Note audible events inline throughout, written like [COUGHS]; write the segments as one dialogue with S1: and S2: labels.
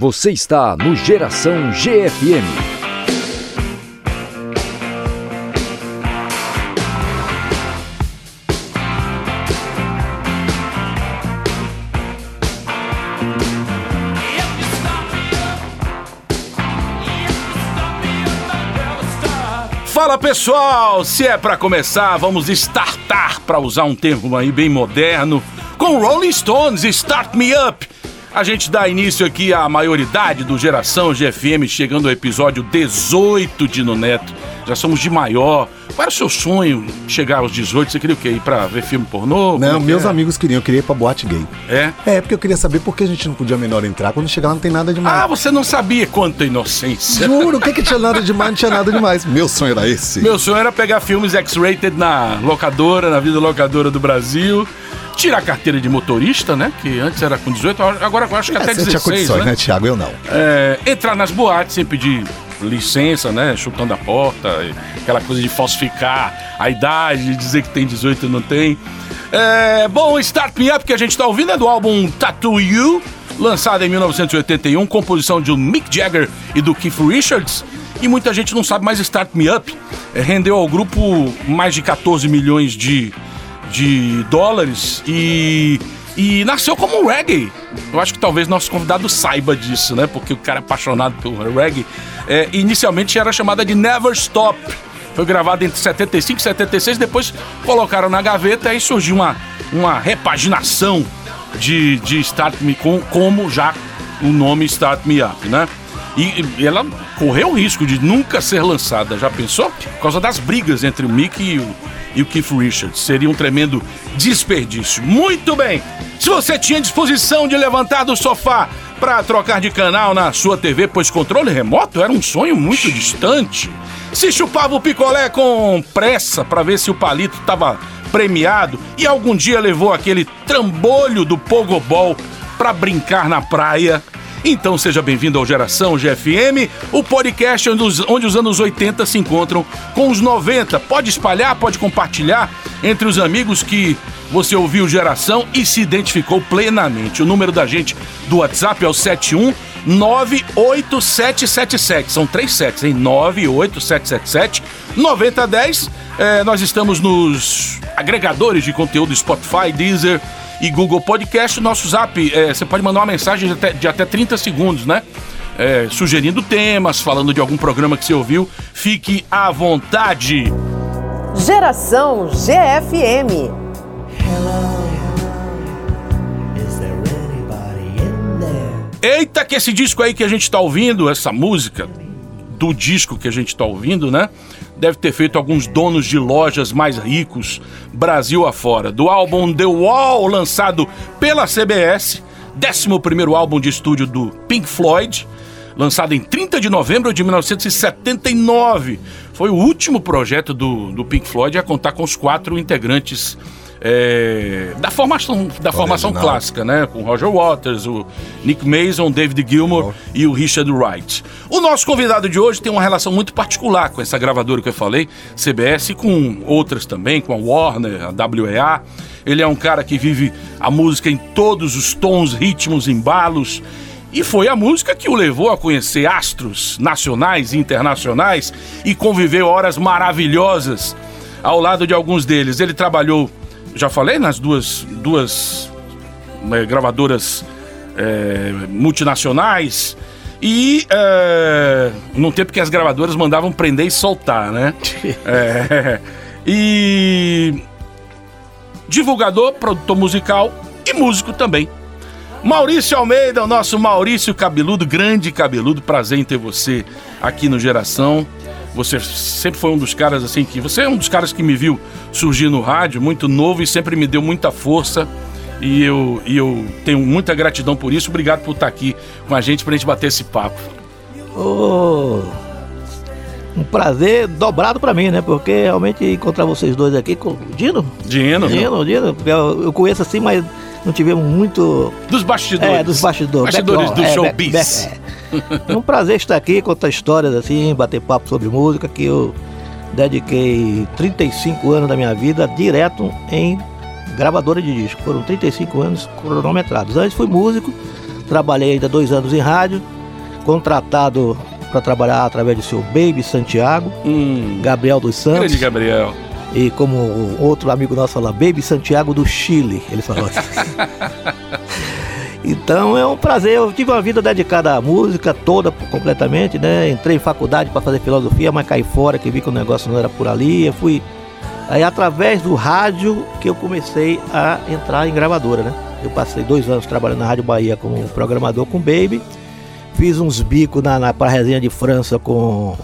S1: Você está no Geração GFM.
S2: Fala pessoal, se é para começar, vamos startar para usar um termo aí bem moderno com Rolling Stones, Start Me Up. A gente dá início aqui à maioridade do Geração GFM, chegando ao episódio 18 de No Neto. Já somos de maior. Qual era o seu sonho chegar aos 18? Você queria o quê? Ir pra ver filme pornô?
S3: Não,
S2: Como
S3: meus
S2: é?
S3: amigos queriam, eu queria ir pra boate gay.
S2: É?
S3: É, porque eu queria saber por que a gente não podia menor entrar. Quando chegar lá não tem nada demais.
S2: Ah, você não sabia quanta inocência.
S3: Juro, o que que [LAUGHS] tinha nada demais? Não tinha nada demais. Meu sonho era esse.
S2: Meu sonho era pegar filmes X-rated na locadora, na vida locadora do Brasil. Tirar a carteira de motorista, né? Que antes era com 18, agora eu acho que
S3: É,
S2: até
S3: você
S2: 16,
S3: tinha condições,
S2: né?
S3: né, Thiago? Eu não.
S2: É, entrar nas boates sem pedir licença, né? Chutando a porta, aquela coisa de falsificar a idade, dizer que tem 18 e não tem. É, bom, Start Me Up que a gente tá ouvindo é do álbum Tattoo You, lançado em 1981, composição de Mick Jagger e do Keith Richards. E muita gente não sabe, mas Start Me Up é, rendeu ao grupo mais de 14 milhões de, de dólares e, e nasceu como reggae. Eu acho que talvez nosso convidado saiba disso, né? Porque o cara é apaixonado pelo reggae. É, inicialmente era chamada de Never Stop. Foi gravado entre 75 e 76, depois colocaram na gaveta e surgiu uma, uma repaginação de, de Start Me com, como já o nome Start Me Up, né? E, e ela correu o risco de nunca ser lançada, já pensou? Por causa das brigas entre o Mick e o, e o Keith Richards. Seria um tremendo desperdício. Muito bem! Se você tinha disposição de levantar do sofá para trocar de canal na sua TV, pois controle remoto era um sonho muito distante. Se chupava o picolé com pressa para ver se o palito estava premiado e algum dia levou aquele trambolho do pogobol para brincar na praia. Então seja bem-vindo ao Geração GFM, o podcast onde os, onde os anos 80 se encontram com os 90. Pode espalhar, pode compartilhar entre os amigos que você ouviu Geração e se identificou plenamente. O número da gente do WhatsApp é o 71 98777. São três sets, hein? 98777 9010. É, nós estamos nos agregadores de conteúdo Spotify, Deezer e Google Podcast. O nosso zap, é, você pode mandar uma mensagem de até, de até 30 segundos, né? É, sugerindo temas, falando de algum programa que você ouviu. Fique à vontade.
S4: Geração GFM.
S2: Eita, que esse disco aí que a gente tá ouvindo, essa música do disco que a gente tá ouvindo, né? Deve ter feito alguns donos de lojas mais ricos, Brasil afora. Do álbum The Wall, lançado pela CBS, 11 álbum de estúdio do Pink Floyd, lançado em 30 de novembro de 1979. Foi o último projeto do, do Pink Floyd a contar com os quatro integrantes é, da formação, da formação
S3: Original.
S2: clássica, né? Com Roger Waters, o Nick Mason, David Gilmour e o Richard Wright. O nosso convidado de hoje tem uma relação muito particular com essa gravadora que eu falei, CBS, e com outras também, com a Warner, a WEA. Ele é um cara que vive a música em todos os tons, ritmos, embalos. E foi a música que o levou a conhecer astros nacionais e internacionais e conviveu horas maravilhosas ao lado de alguns deles. Ele trabalhou, já falei, nas duas, duas eh, gravadoras eh, multinacionais e eh, num tempo que as gravadoras mandavam prender e soltar, né? É, [LAUGHS] [LAUGHS] e divulgador, produtor musical e músico também. Maurício Almeida, o nosso Maurício Cabeludo, grande cabeludo, prazer em ter você aqui no Geração. Você sempre foi um dos caras assim que. Você é um dos caras que me viu surgir no rádio, muito novo e sempre me deu muita força. E eu, e eu tenho muita gratidão por isso. Obrigado por estar aqui com a gente pra gente bater esse papo.
S5: Ô, um prazer dobrado pra mim, né? Porque realmente encontrar vocês dois aqui com Dino.
S2: Dino,
S5: Dino, Dino, porque eu, eu conheço assim, mas não tivemos muito.
S2: dos bastidores.
S5: É, dos bastidores.
S2: Bastidores do
S5: é,
S2: showbiz.
S5: back- back- é. É um prazer estar aqui, contar histórias assim, bater papo sobre música, que eu dediquei 35 anos da minha vida direto em gravadora de disco. Foram 35 anos cronometrados. Antes fui músico, trabalhei ainda dois anos em rádio, contratado para trabalhar através do seu Baby Santiago,
S2: Hum,
S5: Gabriel dos Santos.
S2: grande Gabriel.
S5: E como outro amigo nosso fala, Baby Santiago do Chile, ele falou. [LAUGHS] Então é um prazer, eu tive uma vida dedicada à música toda completamente, né? Entrei em faculdade para fazer filosofia, mas caí fora, que vi que o negócio não era por ali. Eu fui aí através do rádio que eu comecei a entrar em gravadora, né? Eu passei dois anos trabalhando na Rádio Bahia como programador com Baby. Fiz uns bicos na, na pra resenha de França com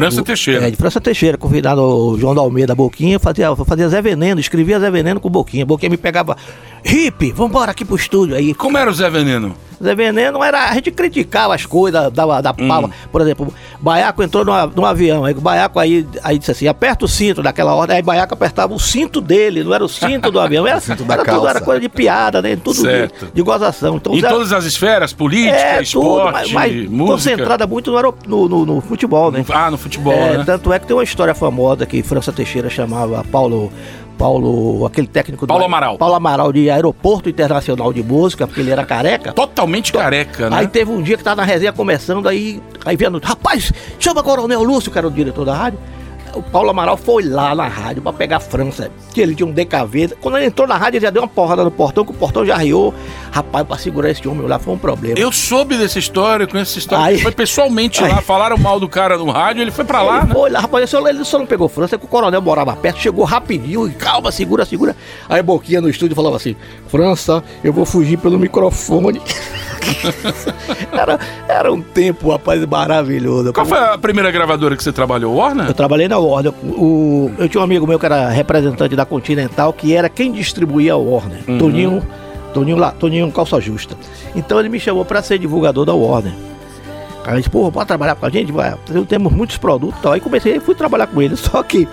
S2: França Teixeira.
S5: É, de França Teixeira, convidado o João da Almeida Boquinha, fazia, fazia Zé Veneno, escrevia Zé Veneno com Boquinha. Boquinha me pegava, hippie, vambora aqui pro estúdio. Aí,
S2: Como era o Zé Veneno?
S5: Zé Veneno era, a gente criticava as coisas, dava da
S2: Hum.
S5: palma. Por exemplo, Baiaco entrou numa- num avião, aí o Baiaco aí, aí disse assim, aperta o cinto daquela ordem, aí Baiaco apertava o cinto dele, não era o cinto do avião, era, [LAUGHS]
S3: cinto da
S5: era tudo,
S3: calça.
S5: era coisa de piada, né? Tudo
S2: Certo.
S5: de, de gozação. Então,
S2: Em todas as esferas, política,
S5: é,
S2: esporte,
S5: tudo, mas, mas
S2: música.
S5: concentrada muito no, no, no- no futebol, né?
S2: Ah, no futebol,
S5: É,
S2: né?
S5: Tanto é que tem uma história famosa que França Teixeira chamava Paulo. Paulo, aquele técnico do.
S2: Paulo Amaral.
S5: Paulo Amaral de Aeroporto Internacional de Música, porque ele era careca.
S2: Totalmente careca, né?
S5: Aí teve um dia que tava na resenha começando, aí, aí vendo, rapaz, chama Coronel Lúcio, que era o diretor da rádio. O Paulo Amaral foi lá na rádio pra pegar a França, que ele tinha um DKV. Quando ele entrou na rádio, ele já deu uma porrada no portão, que o portão já riou. Rapaz, pra segurar esse homem lá foi um problema.
S2: Eu soube dessa história, conheço essa história.
S5: Aí-
S2: foi pessoalmente lá,
S5: Aí-
S2: falaram mal do cara no rádio, ele foi pra lá, né?
S5: foi lá, rapaz, ele só, não pegou França, é que o coronel morava perto, chegou rapidinho, calma, segura, segura. Aí Boquinha no estúdio falava assim, França, eu vou fugir pelo microfone. [LAUGHS] [LAUGHS] era, era um tempo, rapaz, maravilhoso.
S2: Qual foi a primeira gravadora que você trabalhou? Warner?
S5: Eu trabalhei na Warner. O, eu tinha um amigo meu que era representante da Continental, que era quem distribuía a Warner. Toninho, Toninho, lá, Toninho Calça Justa. Então ele me chamou para ser divulgador da Warner. Aí eu disse, pô, pode trabalhar com a gente? Vai. Temos muitos produtos e tal. Aí comecei e fui trabalhar com ele. [LAUGHS] Só que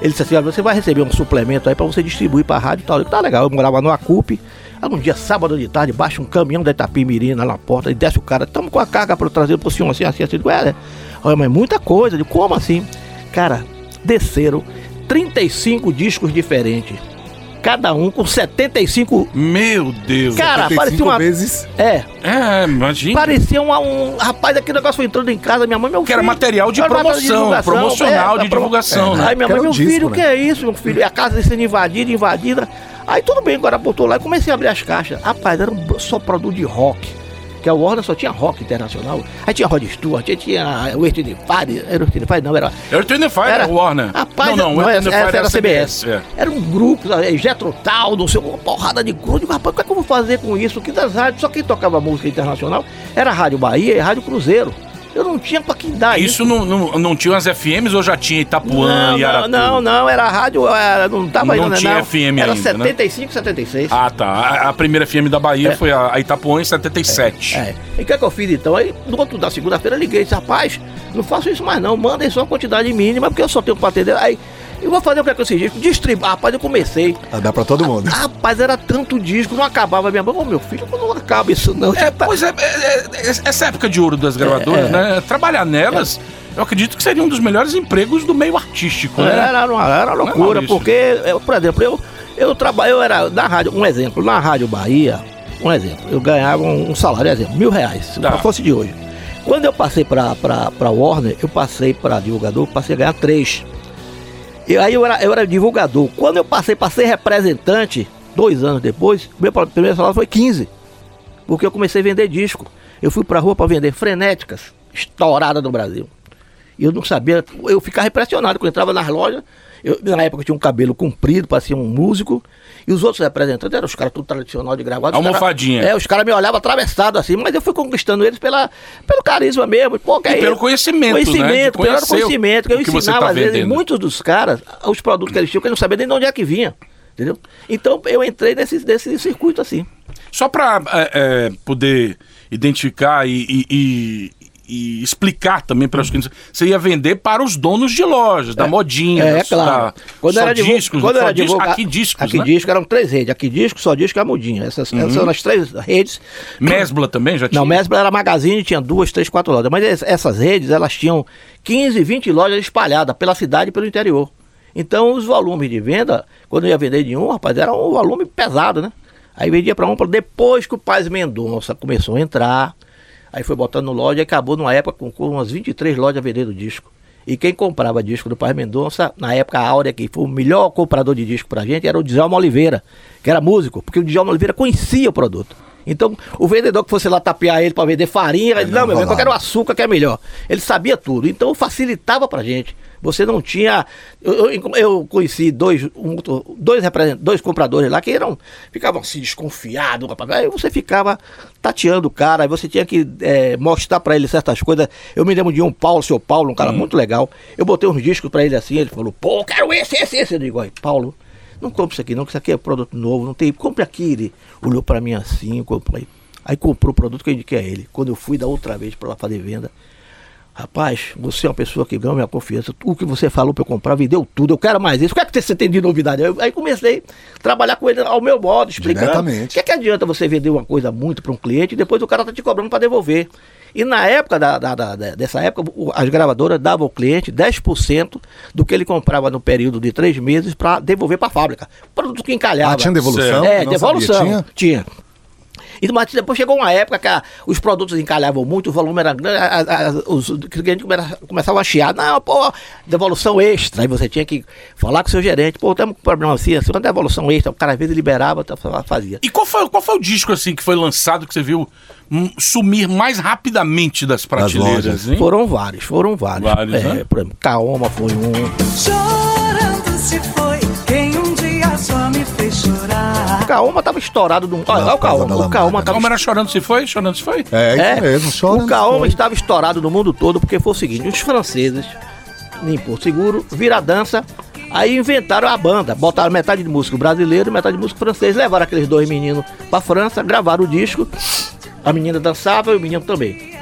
S5: ele disse assim, "Olha, você vai receber um suplemento aí para você distribuir para a rádio e tal. Eu disse, tá legal. Eu morava no Acupe. Aí um dia, sábado de tarde, baixa um caminhão da Itapimirim lá na porta e desce o cara. Estamos com a carga para trazer pro senhor assim, assim, assim. Eu digo, é, né? Olha, mas muita coisa. Digo, como assim? Cara, desceram 35 discos diferentes. Cada um com 75.
S2: Meu Deus.
S5: Cara,
S3: 75
S5: parecia uma.
S3: vezes.
S5: É,
S2: É, imagina.
S5: parecia uma, um. Rapaz, aquele negócio foi entrando em casa, minha mãe, meu
S2: Que era
S5: filho.
S2: material de
S5: Era
S2: promoção,
S5: divulgação,
S2: promocional
S5: da
S2: de divulgação, né?
S5: Aí minha mãe, meu
S3: disco,
S5: filho, o
S3: né?
S5: que é isso, meu filho? E a casa sendo invadida, invadida. Aí tudo bem, agora botou lá e comecei a abrir as caixas. Rapaz, era um só produto de rock. Que a Warner só tinha rock internacional. Aí tinha Rod Stewart, aí tinha o Earth Fire. Era o Earth não, era.
S2: And Fire era Warner.
S5: Rapaz,
S2: não, não,
S5: não, essa,
S2: Fire
S5: era a CBS.
S2: é.
S5: Era um grupo, sabe, Jetro Tal, não sei, uma porrada de grupo. Rapaz, o que, é que eu vou fazer com isso? Que das rádios, só quem tocava música internacional era a Rádio Bahia e a Rádio Cruzeiro. Eu não tinha pra quem dar isso.
S2: Isso não, não, não tinha as FMs ou já tinha Itapuã
S5: Não,
S2: e
S5: não,
S2: Aratu?
S5: não, não, era rádio, era, não tava
S2: Não
S5: ainda,
S2: tinha FM
S5: Era
S2: ainda, né?
S5: 75, 76.
S2: Ah, tá. A, a primeira FM da Bahia
S5: É.
S2: foi a, a Itapuã em 77.
S5: É. E o que, é que eu fiz então? Aí no outro da segunda-feira liguei e disse, rapaz, não faço isso mais não, mandem só uma quantidade mínima, porque eu só tenho pra atender. Aí eu vou fazer o que é que eu disco? Distribuir. Rapaz, eu comecei.
S3: Ah, Dá pra todo mundo.
S5: Rapaz, era tanto disco, não acabava minha mão. Ô meu filho, não acaba isso não.
S2: É, pois é, é, é, essa época de ouro das gravadoras,
S5: É, é.
S2: né? Trabalhar nelas, eu acredito que seria um dos melhores empregos do meio artístico, né?
S5: Era, uma, era uma loucura,
S2: Maurício?
S5: porque, eu, por exemplo, eu, eu trabalho, eu era na rádio, um exemplo, na Rádio Bahia, um exemplo, eu ganhava um, um salário, exemplo, mil reais, se
S2: Tá.
S5: fosse de hoje. Quando eu passei pra Warner, eu passei pra divulgador, passei a ganhar três. E aí eu era, eu era divulgador. Quando eu passei para ser representante, dois anos depois, meu primeiro salário foi 15. Porque eu comecei a vender disco. Eu fui pra rua para vender frenéticas, estourada no Brasil. E eu não sabia, eu ficava impressionado quando eu entrava nas lojas. Eu, na época eu tinha um cabelo comprido, parecia um músico. E os outros representantes eram os caras tudo tradicional de gravata. os cara-
S2: Almofadinha.
S5: é, os caras me olhavam atravessado assim, mas eu fui conquistando eles pela, pelo carisma mesmo. Pô, é
S2: pelo
S5: isso?
S2: conhecimento, né?
S5: Conhecimento, pelo conhecimento. Que eu
S2: que
S5: ensinava,
S2: tá
S5: às vezes, muitos dos caras, os produtos que eles tinham, que eles não sabiam nem de onde é que vinha. Entendeu? Então eu entrei nesse, nesse circuito assim.
S2: Só para poder identificar e, e- e- e explicar também para os clientes, você ia vender para os donos de lojas, da modinha,
S5: É, claro. Quando era
S2: discos,
S5: quando era divulga-
S2: aqui discos,
S5: Aqui
S2: né?
S5: disco eram três redes. Aqui disco, só disco e a mudinha. Essas, essas são as três redes.
S2: Mesbla também já tinha?
S5: Não, Mesbla era magazine, tinha duas, três, quatro lojas. Mas es- essas redes, elas tinham 15, 20 lojas espalhadas pela cidade e pelo interior. Então, os volumes de venda, quando eu ia vender de um, rapaz, era um volume pesado, né? Aí vendia para um, pra- depois que o Paz Mendonça começou a entrar, aí foi botando loja e acabou numa época com, umas 23 lojas vendendo disco. E quem comprava disco do Paz Mendonça, na época a Áurea, que foi o melhor comprador de disco pra gente, era o Djalma Oliveira, que era músico, porque o Djalma Oliveira conhecia o produto. Então, o vendedor que fosse lá tapear ele para vender farinha, ele, não, meu bem, eu quero o açúcar que é melhor. Ele sabia tudo, então facilitava pra gente. Você não tinha. Eu, eu- eu conheci dois, um dois, representantes, dois compradores lá que eram, ficavam assim desconfiados. rapaz. Aí você ficava tateando o cara, aí você tinha que eh, mostrar pra ele certas coisas. Eu me lembro de um Paulo, seu Paulo, um cara muito legal. Eu botei uns discos pra ele assim, ele falou: pô, quero esse, esse, esse. Eu digo: "Aí, Paulo, não compre isso aqui não, que isso aqui é produto novo, não tem. Compre aqui. Ele olhou pra mim assim, eu comprei. Aí comprou o produto que eu indiquei a ele. Quando eu fui da outra vez pra lá fazer venda, rapaz, você é uma pessoa que ganhou minha confiança. O que você falou pra eu comprar, vendeu tudo. Eu quero mais isso. O que é que você tem de novidade? Aí, aí comecei a trabalhar com ele ao meu modo, explicando. O que, é que adianta você vender uma coisa muito pra um cliente e depois o cara tá te cobrando pra devolver? E na época da, da- da- dessa época, as gravadoras davam ao cliente 10% do que ele comprava no período de três meses para devolver para a fábrica. Produto que encalhava.
S3: Ah, tinha devolução?
S5: É,
S3: Não
S5: devolução.
S3: sabia.
S5: Tinha. E mas depois chegou uma época que a- os produtos encalhavam muito, o volume era grande, a- a- a- os clientes come- começavam a chiar. Não, pô, devolução extra. Aí você tinha que falar com o seu gerente. Pô, temos um problema assim, assim, uma devolução extra. O cara às vezes liberava, tá, fazia.
S2: E qual foi, qual foi o disco assim que foi lançado que você viu sumir mais rapidamente das prateleiras?
S5: Foram vários, foram vários.
S2: Vários,
S5: é,
S2: né?
S5: Por exemplo, Kaoma foi um.
S6: Chorando se foi quem um dia só me fez chorar.
S5: O Kaoma tava estourado no. Olha, olha o Kaoma. O. Kaoma tava
S2: Como era chorando se foi? Chorando se foi?
S3: É, isso
S5: É,
S3: mesmo, chora.
S5: o Kaoma estava estourado no mundo todo porque foi o seguinte: os franceses, em Porto Seguro, vira dança, aí inventaram a banda, botaram metade de músico brasileiro e metade de músico francês, levaram aqueles dois meninos pra França, gravaram o disco, a menina dançava e o menino também.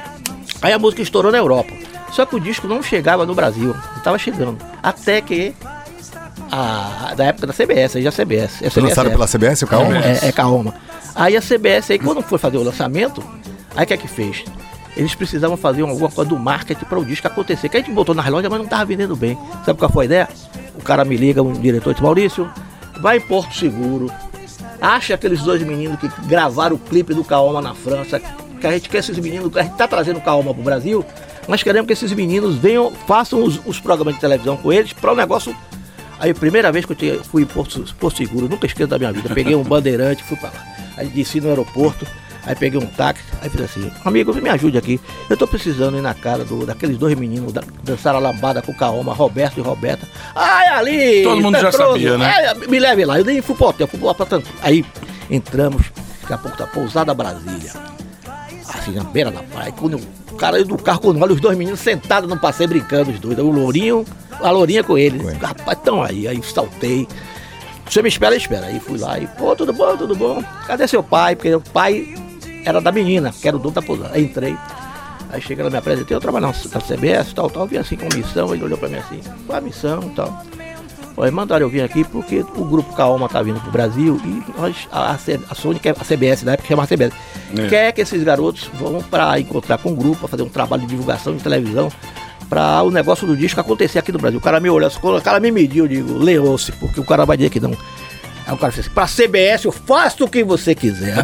S5: Aí a música estourou na Europa. Só que o disco não chegava no Brasil, estava chegando. Até que. A, da época da CBS, aí já CBS. É
S3: Foi lançado
S5: é.
S3: pela CBS, o Kaoma?
S5: É, é Kaoma. Aí a CBS, aí quando foi fazer o lançamento, aí o que é que fez? Eles precisavam fazer alguma coisa do marketing para o disco acontecer. Que a gente botou nas lojas, mas não tava vendendo bem. Sabe qual foi a ideia? O cara me liga, um diretor disse, Maurício, vai em Porto Seguro, acha aqueles dois meninos que gravaram o clipe do Kaoma na França, que a gente quer esses meninos, a gente tá trazendo o Kaoma pro Brasil, nós queremos que esses meninos venham, façam os, os programas de televisão com eles para o negócio Aí, primeira vez que eu fui em Porto, Porto Seguro, nunca esqueço da minha vida. Peguei um [LAUGHS] bandeirante, fui pra lá. Aí desci no aeroporto, aí peguei um táxi, aí fiz assim, amigo, me ajude aqui. Eu tô precisando ir na cara do, daqueles dois meninos da, dançaram a lambada com o Kaoma, Roberto e Roberta. Ai, ali!
S2: Todo mundo já sabia, né?
S5: Ai, me leve lá. Eu nem fui pro hotel, fui lá pra tanto. Aí entramos, daqui a pouco tá pousada Brasília. Assim, na beira da praia. Quando eu- o cara do carro, quando olha os dois meninos sentados no passeio brincando, os dois. O Lourinho, a Lourinha com ele. Rapaz, estão aí. Aí saltei. Você me espera, espera. Aí fui lá e, pô, tudo bom, tudo bom. Cadê seu pai? Porque o pai era da menina, que era o dono da pousada. Aí entrei. Aí chega ela me apresentou, eu trabalho na, na CBS, tal, tal. Vim assim com missão, ele olhou pra mim assim, qual a missão e tal. Falei, mandaram eu vir aqui porque o grupo Kaoma tá vindo pro Brasil e nós, a, a, Sony, quer, a CBS, na época chamava CBS,
S2: É.
S5: quer que esses garotos vão para encontrar com o grupo, pra fazer um trabalho de divulgação de televisão, para o negócio do disco acontecer aqui no Brasil. O cara me olhou, o cara me mediu, eu digo, leou-se, porque o cara vai dizer que não. Aí o cara fez assim, pra CBS eu faço o que você quiser.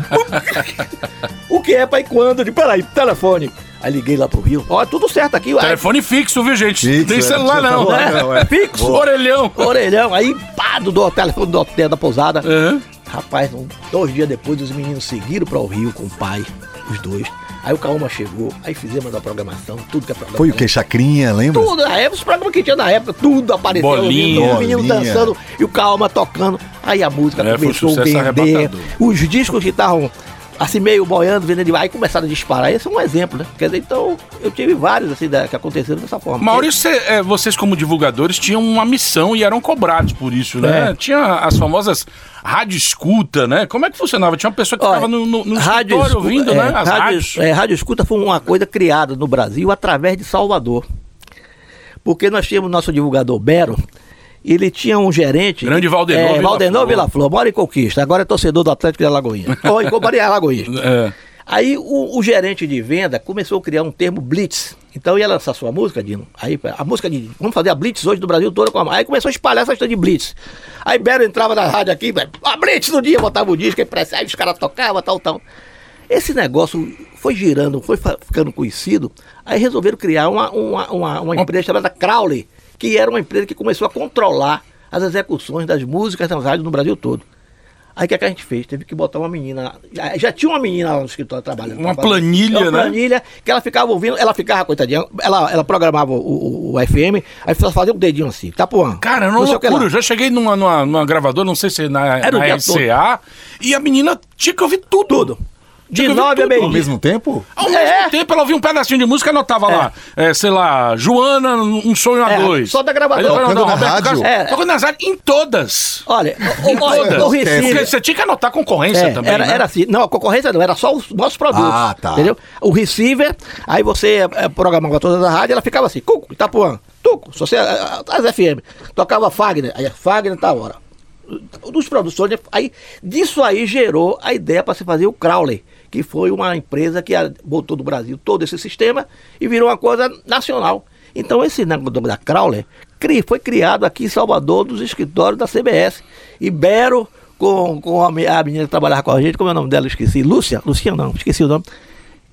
S5: [LAUGHS] o que é, pai, quando? Eu digo, peraí, telefone. Aí liguei lá pro Rio, ó, tudo certo aqui. Aí,
S2: Telefone fixo, viu, gente?
S3: Fixo,
S2: Tem
S3: é,
S2: celular
S3: não
S2: não.
S3: tinha
S2: né?
S3: celular, não, é.
S5: Fixo.
S2: Orelhão.
S5: Orelhão, aí pá, do, do telefone do hotel da pousada.
S2: Aham.
S5: Rapaz, um- dois dias depois os meninos seguiram para o Rio com o pai, os dois. Aí o Kaoma chegou, aí fizemos a programação, tudo que é programação.
S3: Foi o que? Chacrinha, lembra?
S5: Tudo, na época, os programas que tinha na época, tudo apareceu.
S2: Bolinha.
S5: os meninos
S3: Bolinha.
S5: dançando e o Kaoma tocando. Aí a música
S2: É,
S5: começou a vender. Os discos que estavam assim, meio boiando, vendendo, aí começaram a disparar. Esse é um exemplo, né? Quer dizer, então, eu tive vários assim da- que aconteceram dessa forma.
S2: Maurício, cê- é, vocês como divulgadores tinham uma missão e eram cobrados por isso, né?
S5: É.
S2: Tinha as famosas rádio escuta, né? Como é que funcionava? Tinha uma pessoa que ficava no, no, no
S5: rádio
S2: escritório
S5: escu-
S2: ouvindo,
S5: é,
S2: né? As
S5: rádio,
S2: rádios.
S5: é, rádio escuta foi uma coisa criada no Brasil através de Salvador. Porque nós tínhamos nosso divulgador Bero, ele tinha um gerente.
S2: Grande Valdenor
S5: é, Valdenor. Vila Flor, mora em Conquista, agora é torcedor do Atlético de Alagoinha. [LAUGHS] Ou em Companhia Alagoinha.
S2: É.
S5: Aí o, o gerente de venda começou a criar um termo blitz. Então ia lançar sua música, Dino. Aí a música de. Vamos fazer a blitz hoje do Brasil todo com a. Aí começou a espalhar essa história de blitz. Aí Bero entrava na rádio aqui, a blitz no dia, botava o disco, aí, os caras tocavam, tal, tal. Esse negócio foi girando, foi ficando conhecido. Aí resolveram criar uma, uma, uma, uma empresa chamada Crowley, que era uma empresa que começou a controlar as execuções das músicas nas rádios no Brasil todo. Aí o que, é que a gente fez? Teve que botar uma menina. Já, já tinha uma menina lá no escritório trabalhando.
S2: Uma
S5: trabalhando.
S2: planilha,
S5: uma
S2: né?
S5: planilha que ela ficava ouvindo, ela ficava, coitadinha, ela, ela programava o, o, o FM, aí só fazia um dedinho assim, Tapuã.
S2: Cara, era uma
S5: não sei o que lá.
S2: loucura. Eu já cheguei numa, numa, numa gravadora, não sei se na,
S5: Era
S2: na RCA, e a menina tinha que ouvir tudo.
S5: Tudo. De nove a meio
S3: Ao mesmo tempo?
S2: Ao mesmo
S5: É.
S2: tempo, ela ouvia um pedacinho de música e anotava lá, é, sei lá, Joana, um sonho a
S5: É,
S2: dois.
S5: só da gravadora.
S2: Aí depois,
S3: Tocando na rádio.
S5: É.
S2: Tocando nas rádios, em todas.
S5: Olha,
S2: Em
S5: o, olha,
S2: todas.
S5: o
S2: Porque
S5: Recife.
S2: você tinha que anotar concorrência
S5: É,
S2: também.
S5: era,
S2: né?
S5: era assim. Não, a concorrência não, era só os nossos produtos.
S3: Ah, tá.
S5: Entendeu? O receiver, aí você é, programava todas as rádios, ela ficava assim, Cuco, Itapuã, Tuco, você, a- a- as FM. Tocava Fagner, aí Fagner tá hora. Dos produtores, aí disso aí gerou a ideia para se fazer o Crowley, que foi uma empresa que botou do Brasil todo esse sistema e virou uma coisa nacional. Então esse negócio da Crowley cri- foi criado aqui em Salvador, dos escritórios da CBS. Ibero, com, com a, me- a menina que trabalhava com a gente, como é o nome dela? Esqueci. Lúcia? Lúcia não, esqueci o nome.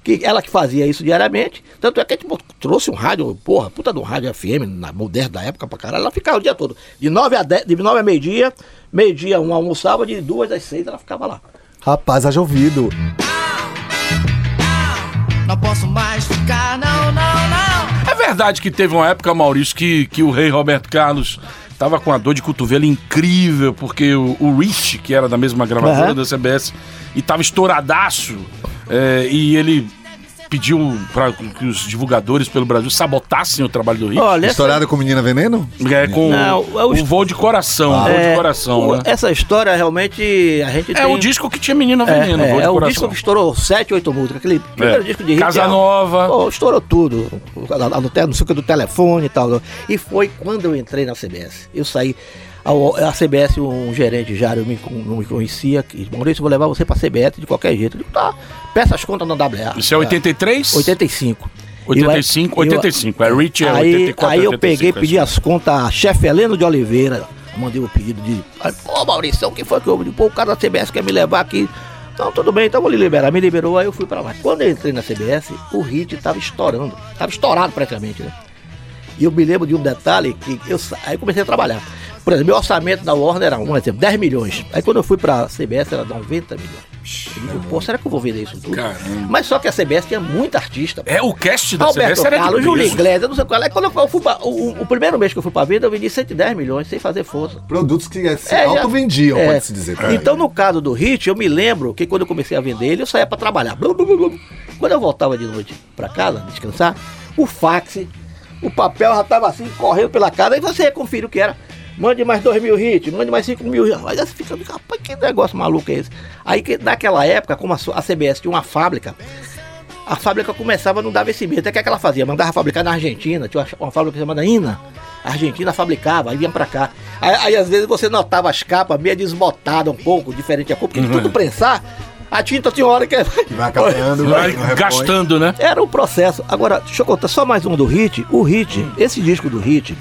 S5: Que ela que fazia isso diariamente. Tanto é que a gente trouxe um rádio, porra, puta de um rádio FM, na moderna da época pra caralho. Ela ficava o dia todo. De 9 a, 10, de 9 a meio-dia, meio-dia um almoçava, de 2 às 6 ela ficava lá.
S3: Rapaz, haja ouvido.
S6: Não posso mais ficar, não, não, não.
S2: É verdade que teve uma época, Maurício, que, que o rei Roberto Carlos tava com uma dor de cotovelo incrível, porque o, o Rich, que era da mesma gravadora
S5: Aham.
S2: da CBS, e tava estouradaço, é, e ele pediu para que os divulgadores pelo Brasil sabotassem o trabalho do Rich.
S5: Olha, essa-
S3: Estourada com menina veneno?
S2: É, com
S5: Não, é o
S2: o, voo de coração, o voo de
S5: é,
S2: coração,
S5: o-
S2: né?
S5: Essa história realmente a gente
S2: É
S5: tem...
S2: o disco que tinha Menina
S5: É,
S2: Veneno,
S5: é,
S2: voo de
S5: é o disco que estourou 7, 8 músicas. Aquele primeiro
S2: É.
S5: disco de hit.
S2: Casa
S5: é-
S2: Nova.
S5: Pô, estourou tudo. A, a, a, a, não sei o que do telefone e tal. E foi quando eu entrei na CBS. Eu saí. A, a CBS, um gerente já eu me, não me conhecia. Que, Maurício, eu vou levar você pra CBS de qualquer jeito. Eu digo, tá, peça as contas no WA.
S2: Isso é 83?
S5: 85.
S2: 85,
S5: Eu-
S2: 85. É, Rich é
S5: aí,
S2: 84,
S5: Aí eu
S2: 85,
S5: peguei,
S2: é
S5: pedi as contas a chefe Heleno de Oliveira. Mandei o pedido de. Aí, Pô, Maurício, o que foi que eu. Pô, o cara da CBS quer me levar aqui. Não, tudo bem, então vou lhe liberar. Me liberou, aí eu fui pra lá. Quando eu entrei na CBS, o hit tava estourando. Tava estourado praticamente, né? E eu me lembro de um detalhe que eu aí eu comecei a trabalhar. Por exemplo, meu orçamento da Warner era, um exemplo, 10 milhões. Aí quando eu fui pra CBS era 90 milhões. Eu digo, pô, será que eu vou vender isso tudo?
S2: Caramba.
S5: Mas só que a CBS tinha muita artista.
S2: É, o cast da
S5: Roberto
S2: CBS era de
S5: Carlos, Júlio. Iglesias, não sei qual é. Quando eu fui pra, o, o- primeiro mês que eu fui pra venda, eu vendi 110 milhões, sem fazer força.
S3: Produtos que é, se
S5: É,
S3: auto-vendiam,
S5: é.
S3: pode-se dizer. também.
S5: Então, no caso do Hit, eu me lembro que quando eu comecei a vender ele, eu saía pra trabalhar. Blum, blum, blum, blum. Quando eu voltava de noite pra casa, descansar, o fax, o papel já tava assim, correndo pela casa, e você confira o que era. Mande mais 2 mil hits, mande mais 5 mil hits. Aí você fica, rapaz, que negócio maluco é esse? Aí, que, naquela época, como a, a CBS tinha uma fábrica, a fábrica começava a não dar vencimento. Até que é que ela fazia? Mandava fabricar na Argentina, tinha uma, uma fábrica chamada INA. A Argentina fabricava, aí vinha pra cá. Aí, aí, às vezes você notava as capas meio desbotadas um pouco, diferente a cor, porque de tudo prensar, a tinta tinha hora que.
S3: Vai acabando,
S2: Vai gastando, né?
S5: Era um processo. Agora, deixa eu contar só mais um do Hit. O Hit, esse disco do Hit,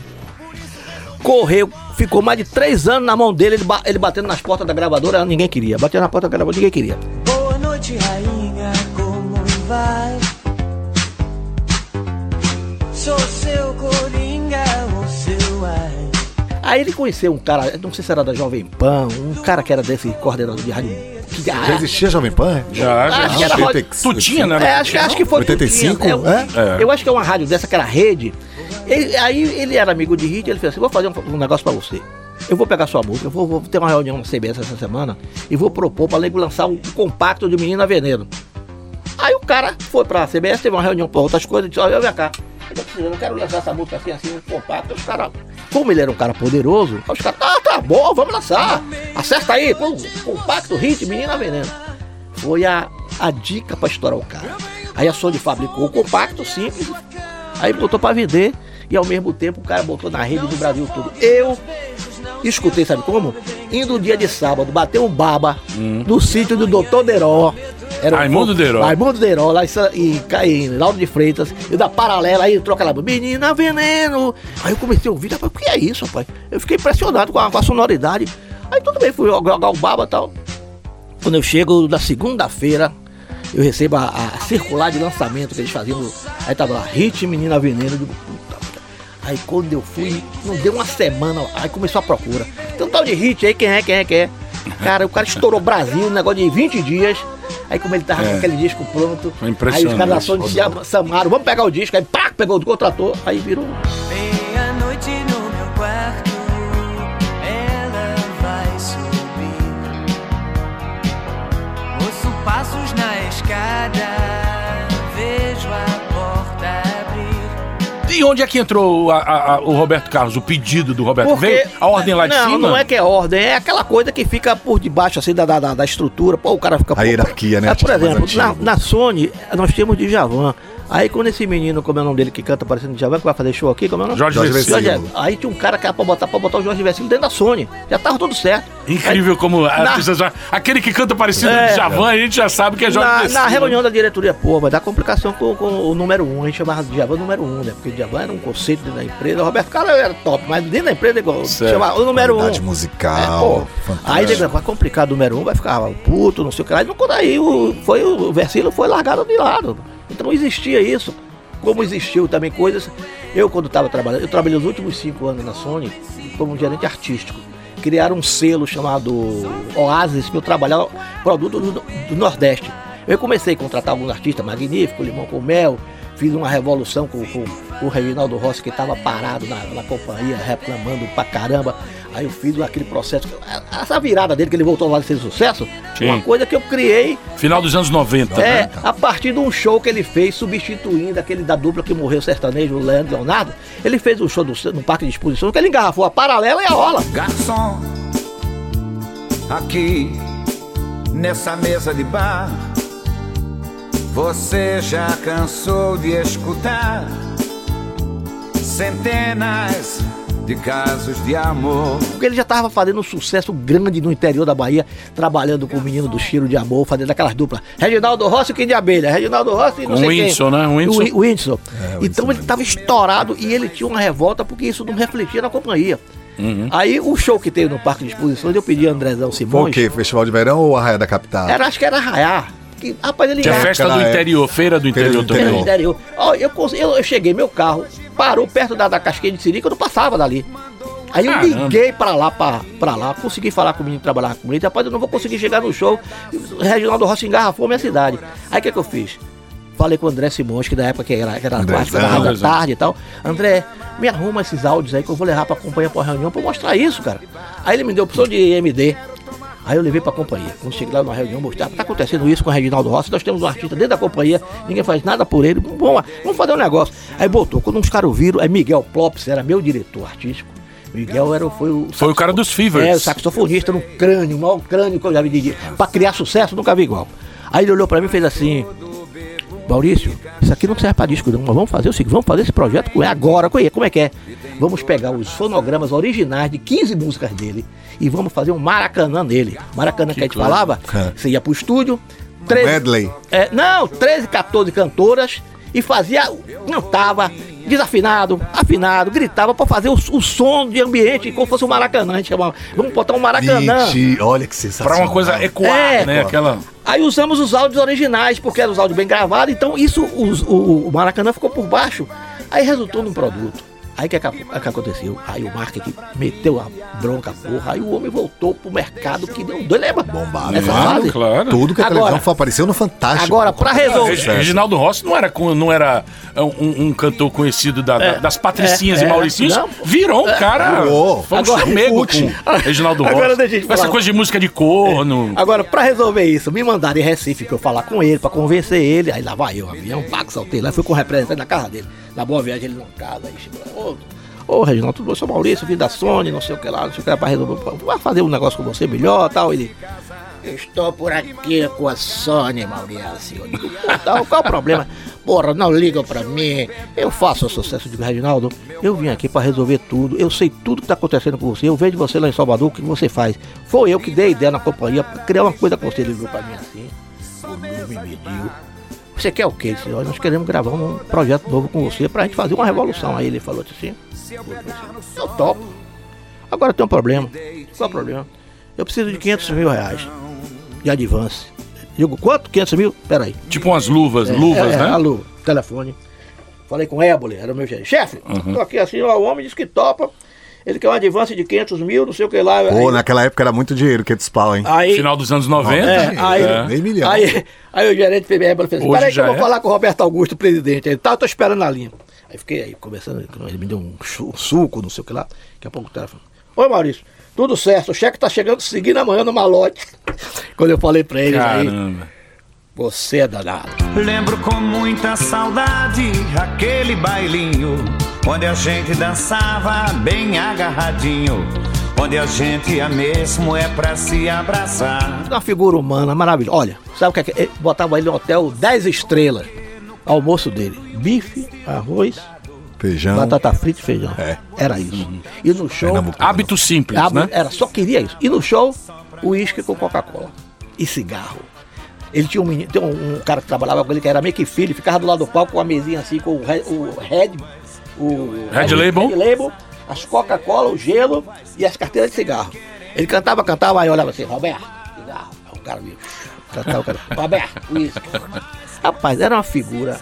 S5: correu, ficou mais de três anos na mão dele, ele, ba- ele batendo nas portas da gravadora, ninguém queria. Batendo na porta da gravadora, ninguém queria.
S6: Boa noite, rainha, como vai? Sou seu coringa, o seu ai.
S5: Aí ele conheceu um cara, não sei se era da Jovem Pan, um cara que era desse coordenador de rádio. Que,
S3: Já
S5: ah,
S3: existia Jovem Pan?
S2: Já, já.
S5: Acho que era
S2: existia.
S5: Rod-
S2: Tu tinha, né?
S5: É, acho, que- acho que foi
S3: 85,
S5: Tutinha. Eu,
S3: é?
S2: É.
S5: eu acho que é uma rádio dessa que era rede. Ele- aí ele era amigo de Hit, ele fez assim: vou fazer um, um negócio pra você. Eu vou pegar sua música, eu vou, vou ter uma reunião na CBS essa semana e vou propor pra nego lançar um compacto de Menina Veneno. Aí o cara foi pra CBS, teve uma reunião pra outras coisas, disse: olha, vem cá. Eu eu quero lançar essa música assim, assim, um compacto. Os caras, como ele era um cara poderoso, os caras, ah, tá bom, vamos lançar. Acerta aí, pô, compacto, hit, Menina Veneno foi a, a dica pra estourar o cara. Aí a Sony fabricou o compacto simples, aí botou pra vender e ao mesmo tempo o cara botou na rede do Brasil todo. Eu escutei, sabe como? Indo um dia de sábado, bater um baba no sítio do Dr. Deró. Era
S2: Raimundo Deiró.
S5: Raimundo Deiró, lá em, Sa- em, Ca- em Lauro de Freitas. E da Paralela, aí entrou aquela Menina Veneno. Aí eu comecei a ouvir, rapaz, o que é isso, rapaz? Eu fiquei impressionado com a, com a sonoridade. Aí tudo bem, fui jogar o baba e tal. Quando eu chego na segunda-feira, eu recebo a, a circular de lançamento que eles faziam. Aí tava lá, Hit Menina Veneno. Eu digo. Aí quando eu fui, não deu uma semana, aí começou a procura. Tem um tal de hit aí, quem é, quem é, quem é? Cara, o cara estourou Brasil, um negócio de 20 dias. Aí como ele tava com aquele disco pronto,
S2: Foi
S5: aí
S2: impressionante.
S5: os caras da Sony se chamaram, vamos pegar o disco, aí pá, pegou, contratou, aí virou.
S6: Meia-noite no meu quarto, ela vai subir. Ouço passos na escada,
S2: E onde é que entrou a- a- a- o Roberto Carlos, o pedido do Roberto? Veio a ordem lá de
S5: não,
S2: cima?
S5: Não, é que é ordem, é aquela coisa que fica por debaixo assim da, da, da- estrutura. Pô, o cara fica.
S3: A hierarquia, né?
S5: É, por
S3: mais
S5: exemplo, na, na Sony, nós tínhamos Djavan. Aí quando esse menino, como é o nome dele, que canta parecendo Djavan, que vai fazer show aqui, como é o nome?
S2: Jorge
S3: Jorge
S2: Vecino.
S3: Vecino.
S5: Aí tinha um cara que era pra botar, pra botar o Jorge Vecino dentro da Sony. Já tava tudo certo.
S2: Incrível como artistas já- aquele que canta parecido
S5: É.
S2: com Javan, a gente já sabe que é Jorge
S5: Na,
S2: Vecino.
S5: na reunião da diretoria, pô, vai dar complicação com, com o número um. A gente chamava de Djavan número um, né? Porque Djavan era um conceito dentro da empresa. O Roberto Carlos era top, mas dentro da empresa, igual,
S2: Certo.
S5: chamava o número um.
S3: Qualidade
S5: É,
S3: musical.
S5: pô.
S3: fantástico.
S5: Aí ele vai complicar o número um, vai ficar puto, não sei o que lá. E não- quando aí o, foi, o Versilo foi largado de lado. Então existia isso. Como existiu também coisas. Eu, quando estava trabalhando, eu trabalhei os últimos cinco anos na Sony como gerente artístico. Criaram um selo chamado Oasis, que eu trabalhava produto do, do Nordeste. Eu comecei a contratar alguns artistas magníficos, Limão com Mel, fiz uma revolução com, com, com o Reginaldo Rossi, que estava parado na, na companhia, reclamando pra caramba. Aí eu fiz aquele processo, essa virada dele, que ele voltou lá a ser sucesso,
S2: Sim.
S5: uma coisa que eu criei
S2: Final dos anos 90.
S5: é,
S2: né?
S5: a partir de um show que ele fez, substituindo aquele da dupla que morreu sertanejo, o Leandro Leonardo. Ele fez um show do- no parque de exposição que ele engarrafou a paralela e a rola.
S7: Garçom, aqui nessa mesa de bar, você já cansou de escutar centenas de casos de amor.
S5: Porque ele já estava fazendo um sucesso grande no interior da Bahia, trabalhando com o menino do cheiro de amor, fazendo aquelas duplas. Reginaldo Rossi e o Quem de Abelha. Reginaldo Rossi e não
S2: Com
S5: sei
S2: o
S5: quem.
S2: Whindersson, né? O Whindersson.
S5: O Whin- o Whindersson.
S3: É, o
S5: então ele estava estourado e ele tinha uma revolta porque isso não refletia na companhia.
S2: Uhum.
S5: Aí o show que teve no Parque de Exposições, eu pedi a Andrezão
S3: Foi o
S5: Simões.
S3: quê? Festival de verão ou Arraia da Capital?
S5: Era, acho que era Arraiar. Que, rapaz, ele
S2: Tinha
S5: ia-
S2: festa do
S3: é-
S2: interior, feira do
S3: Feira do
S2: interior
S5: Era no
S2: também.
S5: interior. Ó, eu, eu, eu cheguei, meu carro parou perto da, da casquinha de Sirica, eu não passava dali. Aí eu
S2: Caramba.
S5: liguei pra lá, pra, pra lá, consegui falar com o menino que trabalhava com ele. Rapaz, eu não vou conseguir chegar no show. O Reginaldo Rossi engarrafou minha cidade. Aí o que, que eu fiz? Falei com o André Simões, que na época que era, que era
S3: Andrezão.
S5: clássico, da da tarde e tal. André, me arruma esses áudios aí que eu vou levar pra companhia pra reunião pra mostrar isso, cara. Aí ele me deu a opção de MD. Aí eu levei pra companhia. Quando cheguei lá na reunião, mostrava, tá acontecendo isso com o Reginaldo Rossi, nós temos um artista dentro da companhia, ninguém faz nada por ele, vamos, vamos fazer um negócio. Aí botou, quando uns caras viram, aí Miguel Plops era meu diretor artístico. Miguel era, foi o.
S2: Foi o cara dos Fevers.
S5: É, o saxofonista no crânio, o maior crânio que eu já vi de. Pra criar sucesso, nunca vi igual. Aí ele olhou pra mim e fez assim. Maurício, isso aqui não serve pra disco, não. Mas vamos fazer o seguinte, vamos fazer esse projeto com ele agora, com ele. Como é que é? Vamos pegar os fonogramas originais de 15 músicas dele e vamos fazer um Maracanã nele. Maracanã que, a gente
S2: coisa.
S5: falava, você ia pro estúdio, 13,
S3: Medley.
S5: é, não, 13, 14 cantoras e fazia, cantava, desafinado, afinado, gritava pra fazer o, o som de ambiente, como fosse um Maracanã. A gente chamava, vamos botar um Maracanã.
S3: Mentira, olha que
S2: Pra
S3: sensacional.
S2: uma coisa ecoar,
S5: É,
S2: né? Aquela.
S5: Aí usamos os áudios originais, porque eram os áudios bem gravados, então isso, os- o, o Maracanã ficou por baixo. Aí resultou num produto. Aí o que, que, que aconteceu? Aí o marketing meteu a bronca, porra. Aí o homem voltou pro mercado que deu um dois lembra?
S3: Bombado.
S5: Nessa
S3: Claro,
S5: fase.
S2: Claro.
S3: Tudo que a
S5: Agora-
S3: televisão foi- apareceu no Fantástico.
S5: Agora, pra resolver.
S2: Reg- Reginaldo Rossi não era, não era um, um cantor conhecido da-
S5: É,
S2: das Patricinhas
S5: é,
S2: e
S5: é,
S2: Mauricinhos.
S5: não.
S2: virou um cara.
S3: Virou.
S2: Foi um
S5: Agora,
S2: chamego com Reginaldo Rossi.
S5: Agora deixa eu
S2: Com Essa
S5: falar.
S2: coisa de música de corno.
S5: Agora, pra resolver isso, me mandaram em Recife pra eu falar com ele, pra convencer ele. Aí lá vai eu, avião, pago, saltei lá, fui com o representante na casa dele. Na boa viagem, ele na casa, aí ô, ô Reginaldo, tudo bom? Sou Maurício, filho da Sony, não sei o que lá, não sei o que lá, pra resolver, vai fazer um negócio com você melhor tal. Ele, eu estou por aqui com a Sony, Maurício. Eu digo, "Pô, tal, qual o problema? Porra, não ligam pra mim. Eu faço o sucesso de Reginaldo. Eu vim aqui pra resolver tudo. Eu sei tudo que tá acontecendo com você. Eu vejo você lá em Salvador, o que você faz. Foi eu que dei ideia na companhia pra criar uma coisa com você. Ele ligou pra mim assim. me mediu. Você quer o quê? Ele disse, "Olha, nós queremos gravar um projeto novo com você pra gente fazer uma revolução. Aí ele falou assim, eu topo. Agora tem um problema. Qual é o problema? Eu preciso de 500 mil reais de advance. Digo, quanto? 500 mil? Peraí.
S2: Tipo umas luvas, luvas,
S5: É, é,
S2: né?
S5: A luva, telefone. Falei com o Ébole, era o meu chefe. Chefe,
S2: Uhum.
S5: tô aqui assim, ó, o homem disse que topa. Ele quer um advance de 500 mil, não sei o que lá.
S3: Pô,
S5: aí,
S3: naquela época era muito dinheiro, que pau, hein?
S5: aí,
S2: Final dos anos 90.
S5: é, aí,
S2: É.
S3: Meio milhão.
S5: aí, aí o gerente fez Ébole fez assim, peraí que eu vou
S2: é.
S5: falar com o Roberto Augusto, presidente. Ele tá, eu tô esperando na linha. Aí fiquei aí conversando, ele me deu um suco, não sei o que lá. Daqui a pouco o telefone. Oi, Maurício. Tudo certo, o cheque tá chegando seguindo amanhã no malote. [LAUGHS] Quando eu falei pra eles aí,
S2: Caramba.
S5: você é danado.
S7: Lembro com muita saudade aquele bailinho onde a gente dançava bem agarradinho, onde a gente ia mesmo é pra se abraçar.
S5: Uma figura humana maravilhosa. Olha, sabe o que é que? Ele botava ele no hotel 10 estrelas. Almoço dele: bife, arroz,
S3: Feijão.
S5: batata frita e feijão.
S3: É.
S5: Era isso. E no show.
S2: Hábito simples,
S5: Ab-
S2: né?
S5: Era, só queria isso. E no show, uísque com Coca-Cola. E cigarro. Ele tinha um menino, tem um, um cara que trabalhava com ele que era meio que filho, ficava do lado do palco com a mesinha assim, com o, o Red. O
S2: Red Label.
S5: Red Label, as Coca-Cola, o gelo e as carteiras de cigarro. Ele cantava, cantava, aí olhava assim, Roberto, cigarro. O cara viu. Cantava, o cara, Roberto, uísque. [LAUGHS] Rapaz, era uma figura.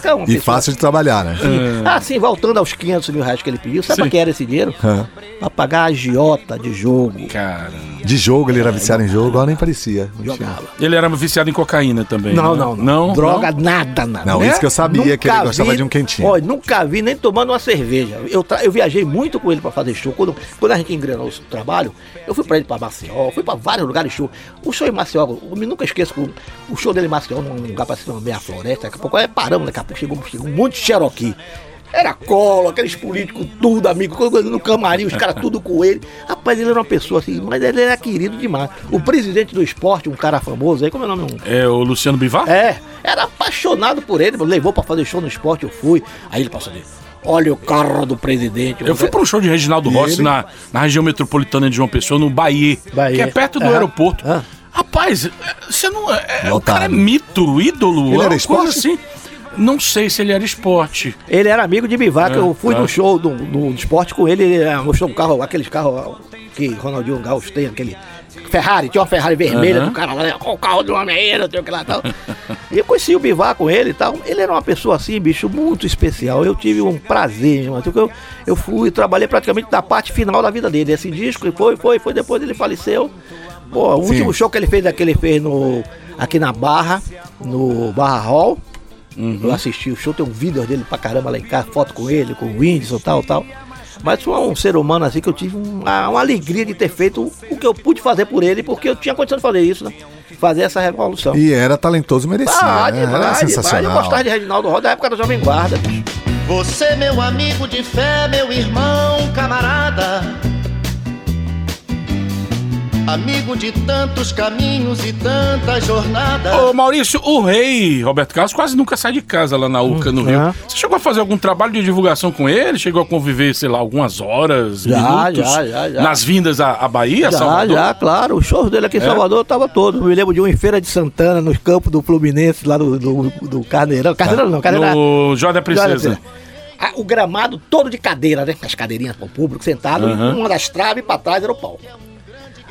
S5: Que é uma
S3: E
S5: pessoa-
S3: fácil de trabalhar, né?
S5: ah, sim, voltando aos 500 mil reais que ele pediu, sabe
S2: Sim.
S5: pra que era esse dinheiro?
S3: Hã.
S5: Pra pagar a agiota de jogo.
S2: Caramba.
S3: De jogo, ele era viciado em jogo, agora nem parecia. Não.
S5: Jogava.
S2: Ele era viciado em cocaína também.
S5: Não,
S2: né?
S5: não, não.
S2: Não?
S5: Droga, nada, nada.
S3: Não, isso que eu sabia, que ele gostava de um quentinho.
S5: Olha, nunca vi nem tomando uma cerveja. Eu, tra- eu viajei muito com ele pra fazer show. Quando, quando a gente engrenou o trabalho, eu fui pra ele pra Maceió, fui pra vários lugares de show. O show em Maceió, eu me nunca esqueço que o, show dele em Maceió, num lugar pra cima, meia floresta. Daqui a pouco, aí paramos, daqui a pouco chegou, chegou um monte de Cherokee. Era colo, aqueles políticos tudo, amigo, coisa no camarim, os caras tudo com ele. Rapaz, ele era uma pessoa assim, mas ele era querido demais. O presidente do esporte, um cara famoso aí, como é o nome?
S2: É o Luciano Bivar?
S5: é, era apaixonado por ele, levou pra fazer show no esporte, eu fui. Aí ele passou ali, olha o carro do presidente.
S2: Eu fui para um show de Reginaldo Rossi na, na região metropolitana de João Pessoa, no Bahia,
S5: Bahia.
S2: que é perto do aeroporto.
S5: Ah.
S2: Rapaz, é, você não. é- é- o cara é mito, ídolo,
S3: Ele
S2: é
S3: era
S2: coisa
S3: esporte?
S2: assim. Não sei se ele era esporte.
S5: Ele era amigo de Bivac,
S2: É,
S5: eu fui
S2: tá.
S5: no show do, do esporte com ele, ele ah, mostrou um carro, aqueles carros que Ronaldinho Gaúcho tem, aquele Ferrari, tinha uma Ferrari vermelha
S2: Aham.
S5: do cara lá, né, "Ó, o carro do homem aí, não sei o que lá e tal. E eu conheci o Bivac com ele e tal. Ele era uma pessoa assim, bicho, muito especial. Eu tive um prazer, irmão. porque Eu, eu fui, trabalhei praticamente na parte final da vida dele. Esse disco, e foi, foi, foi, depois ele faleceu. Pô, o
S3: Sim.
S5: último show que ele fez, aquele fez no, aqui na Barra, no Barra Hall. Eu assisti o show, tem um vídeo dele pra caramba lá em casa, foto com ele, com o Whindersson e tal, tal. Mas foi um ser humano assim que eu tive uma, uma alegria de ter feito o que eu pude fazer por ele, porque eu tinha condição de fazer isso, né? Fazer essa revolução.
S3: E era talentoso, merecia.
S5: Ah,
S3: né?
S5: demais,
S3: Era
S5: demais. Eu
S3: sensacional.
S5: gostava de Reginaldo Roda da época da Jovem Guarda. bicho.
S8: Você, meu amigo de fé, meu irmão, camarada. Amigo de tantos caminhos e tantas jornadas.
S2: Ô Maurício, o rei Roberto Carlos quase nunca sai de casa lá na UCA, no Rio.
S5: é.
S2: Você chegou a fazer algum trabalho de divulgação com ele? Chegou a conviver, sei lá, algumas horas,
S5: Já,
S2: minutos?
S5: já, já, já.
S2: Nas vindas à, à Bahia, a
S5: Já,
S2: Salvador?
S5: já, claro. Os shows dele aqui em
S2: É?
S5: Salvador tava todo. Eu me lembro de um em Feira de Santana, nos campos do Fluminense, lá do, do, do Carneirão. Carneirão não, Carneirão.
S2: No Joia da Princesa.
S5: Ah, O gramado todo de cadeira, né? As cadeirinhas para o público sentado,
S2: Aham.
S5: uma das traves para trás era o palco.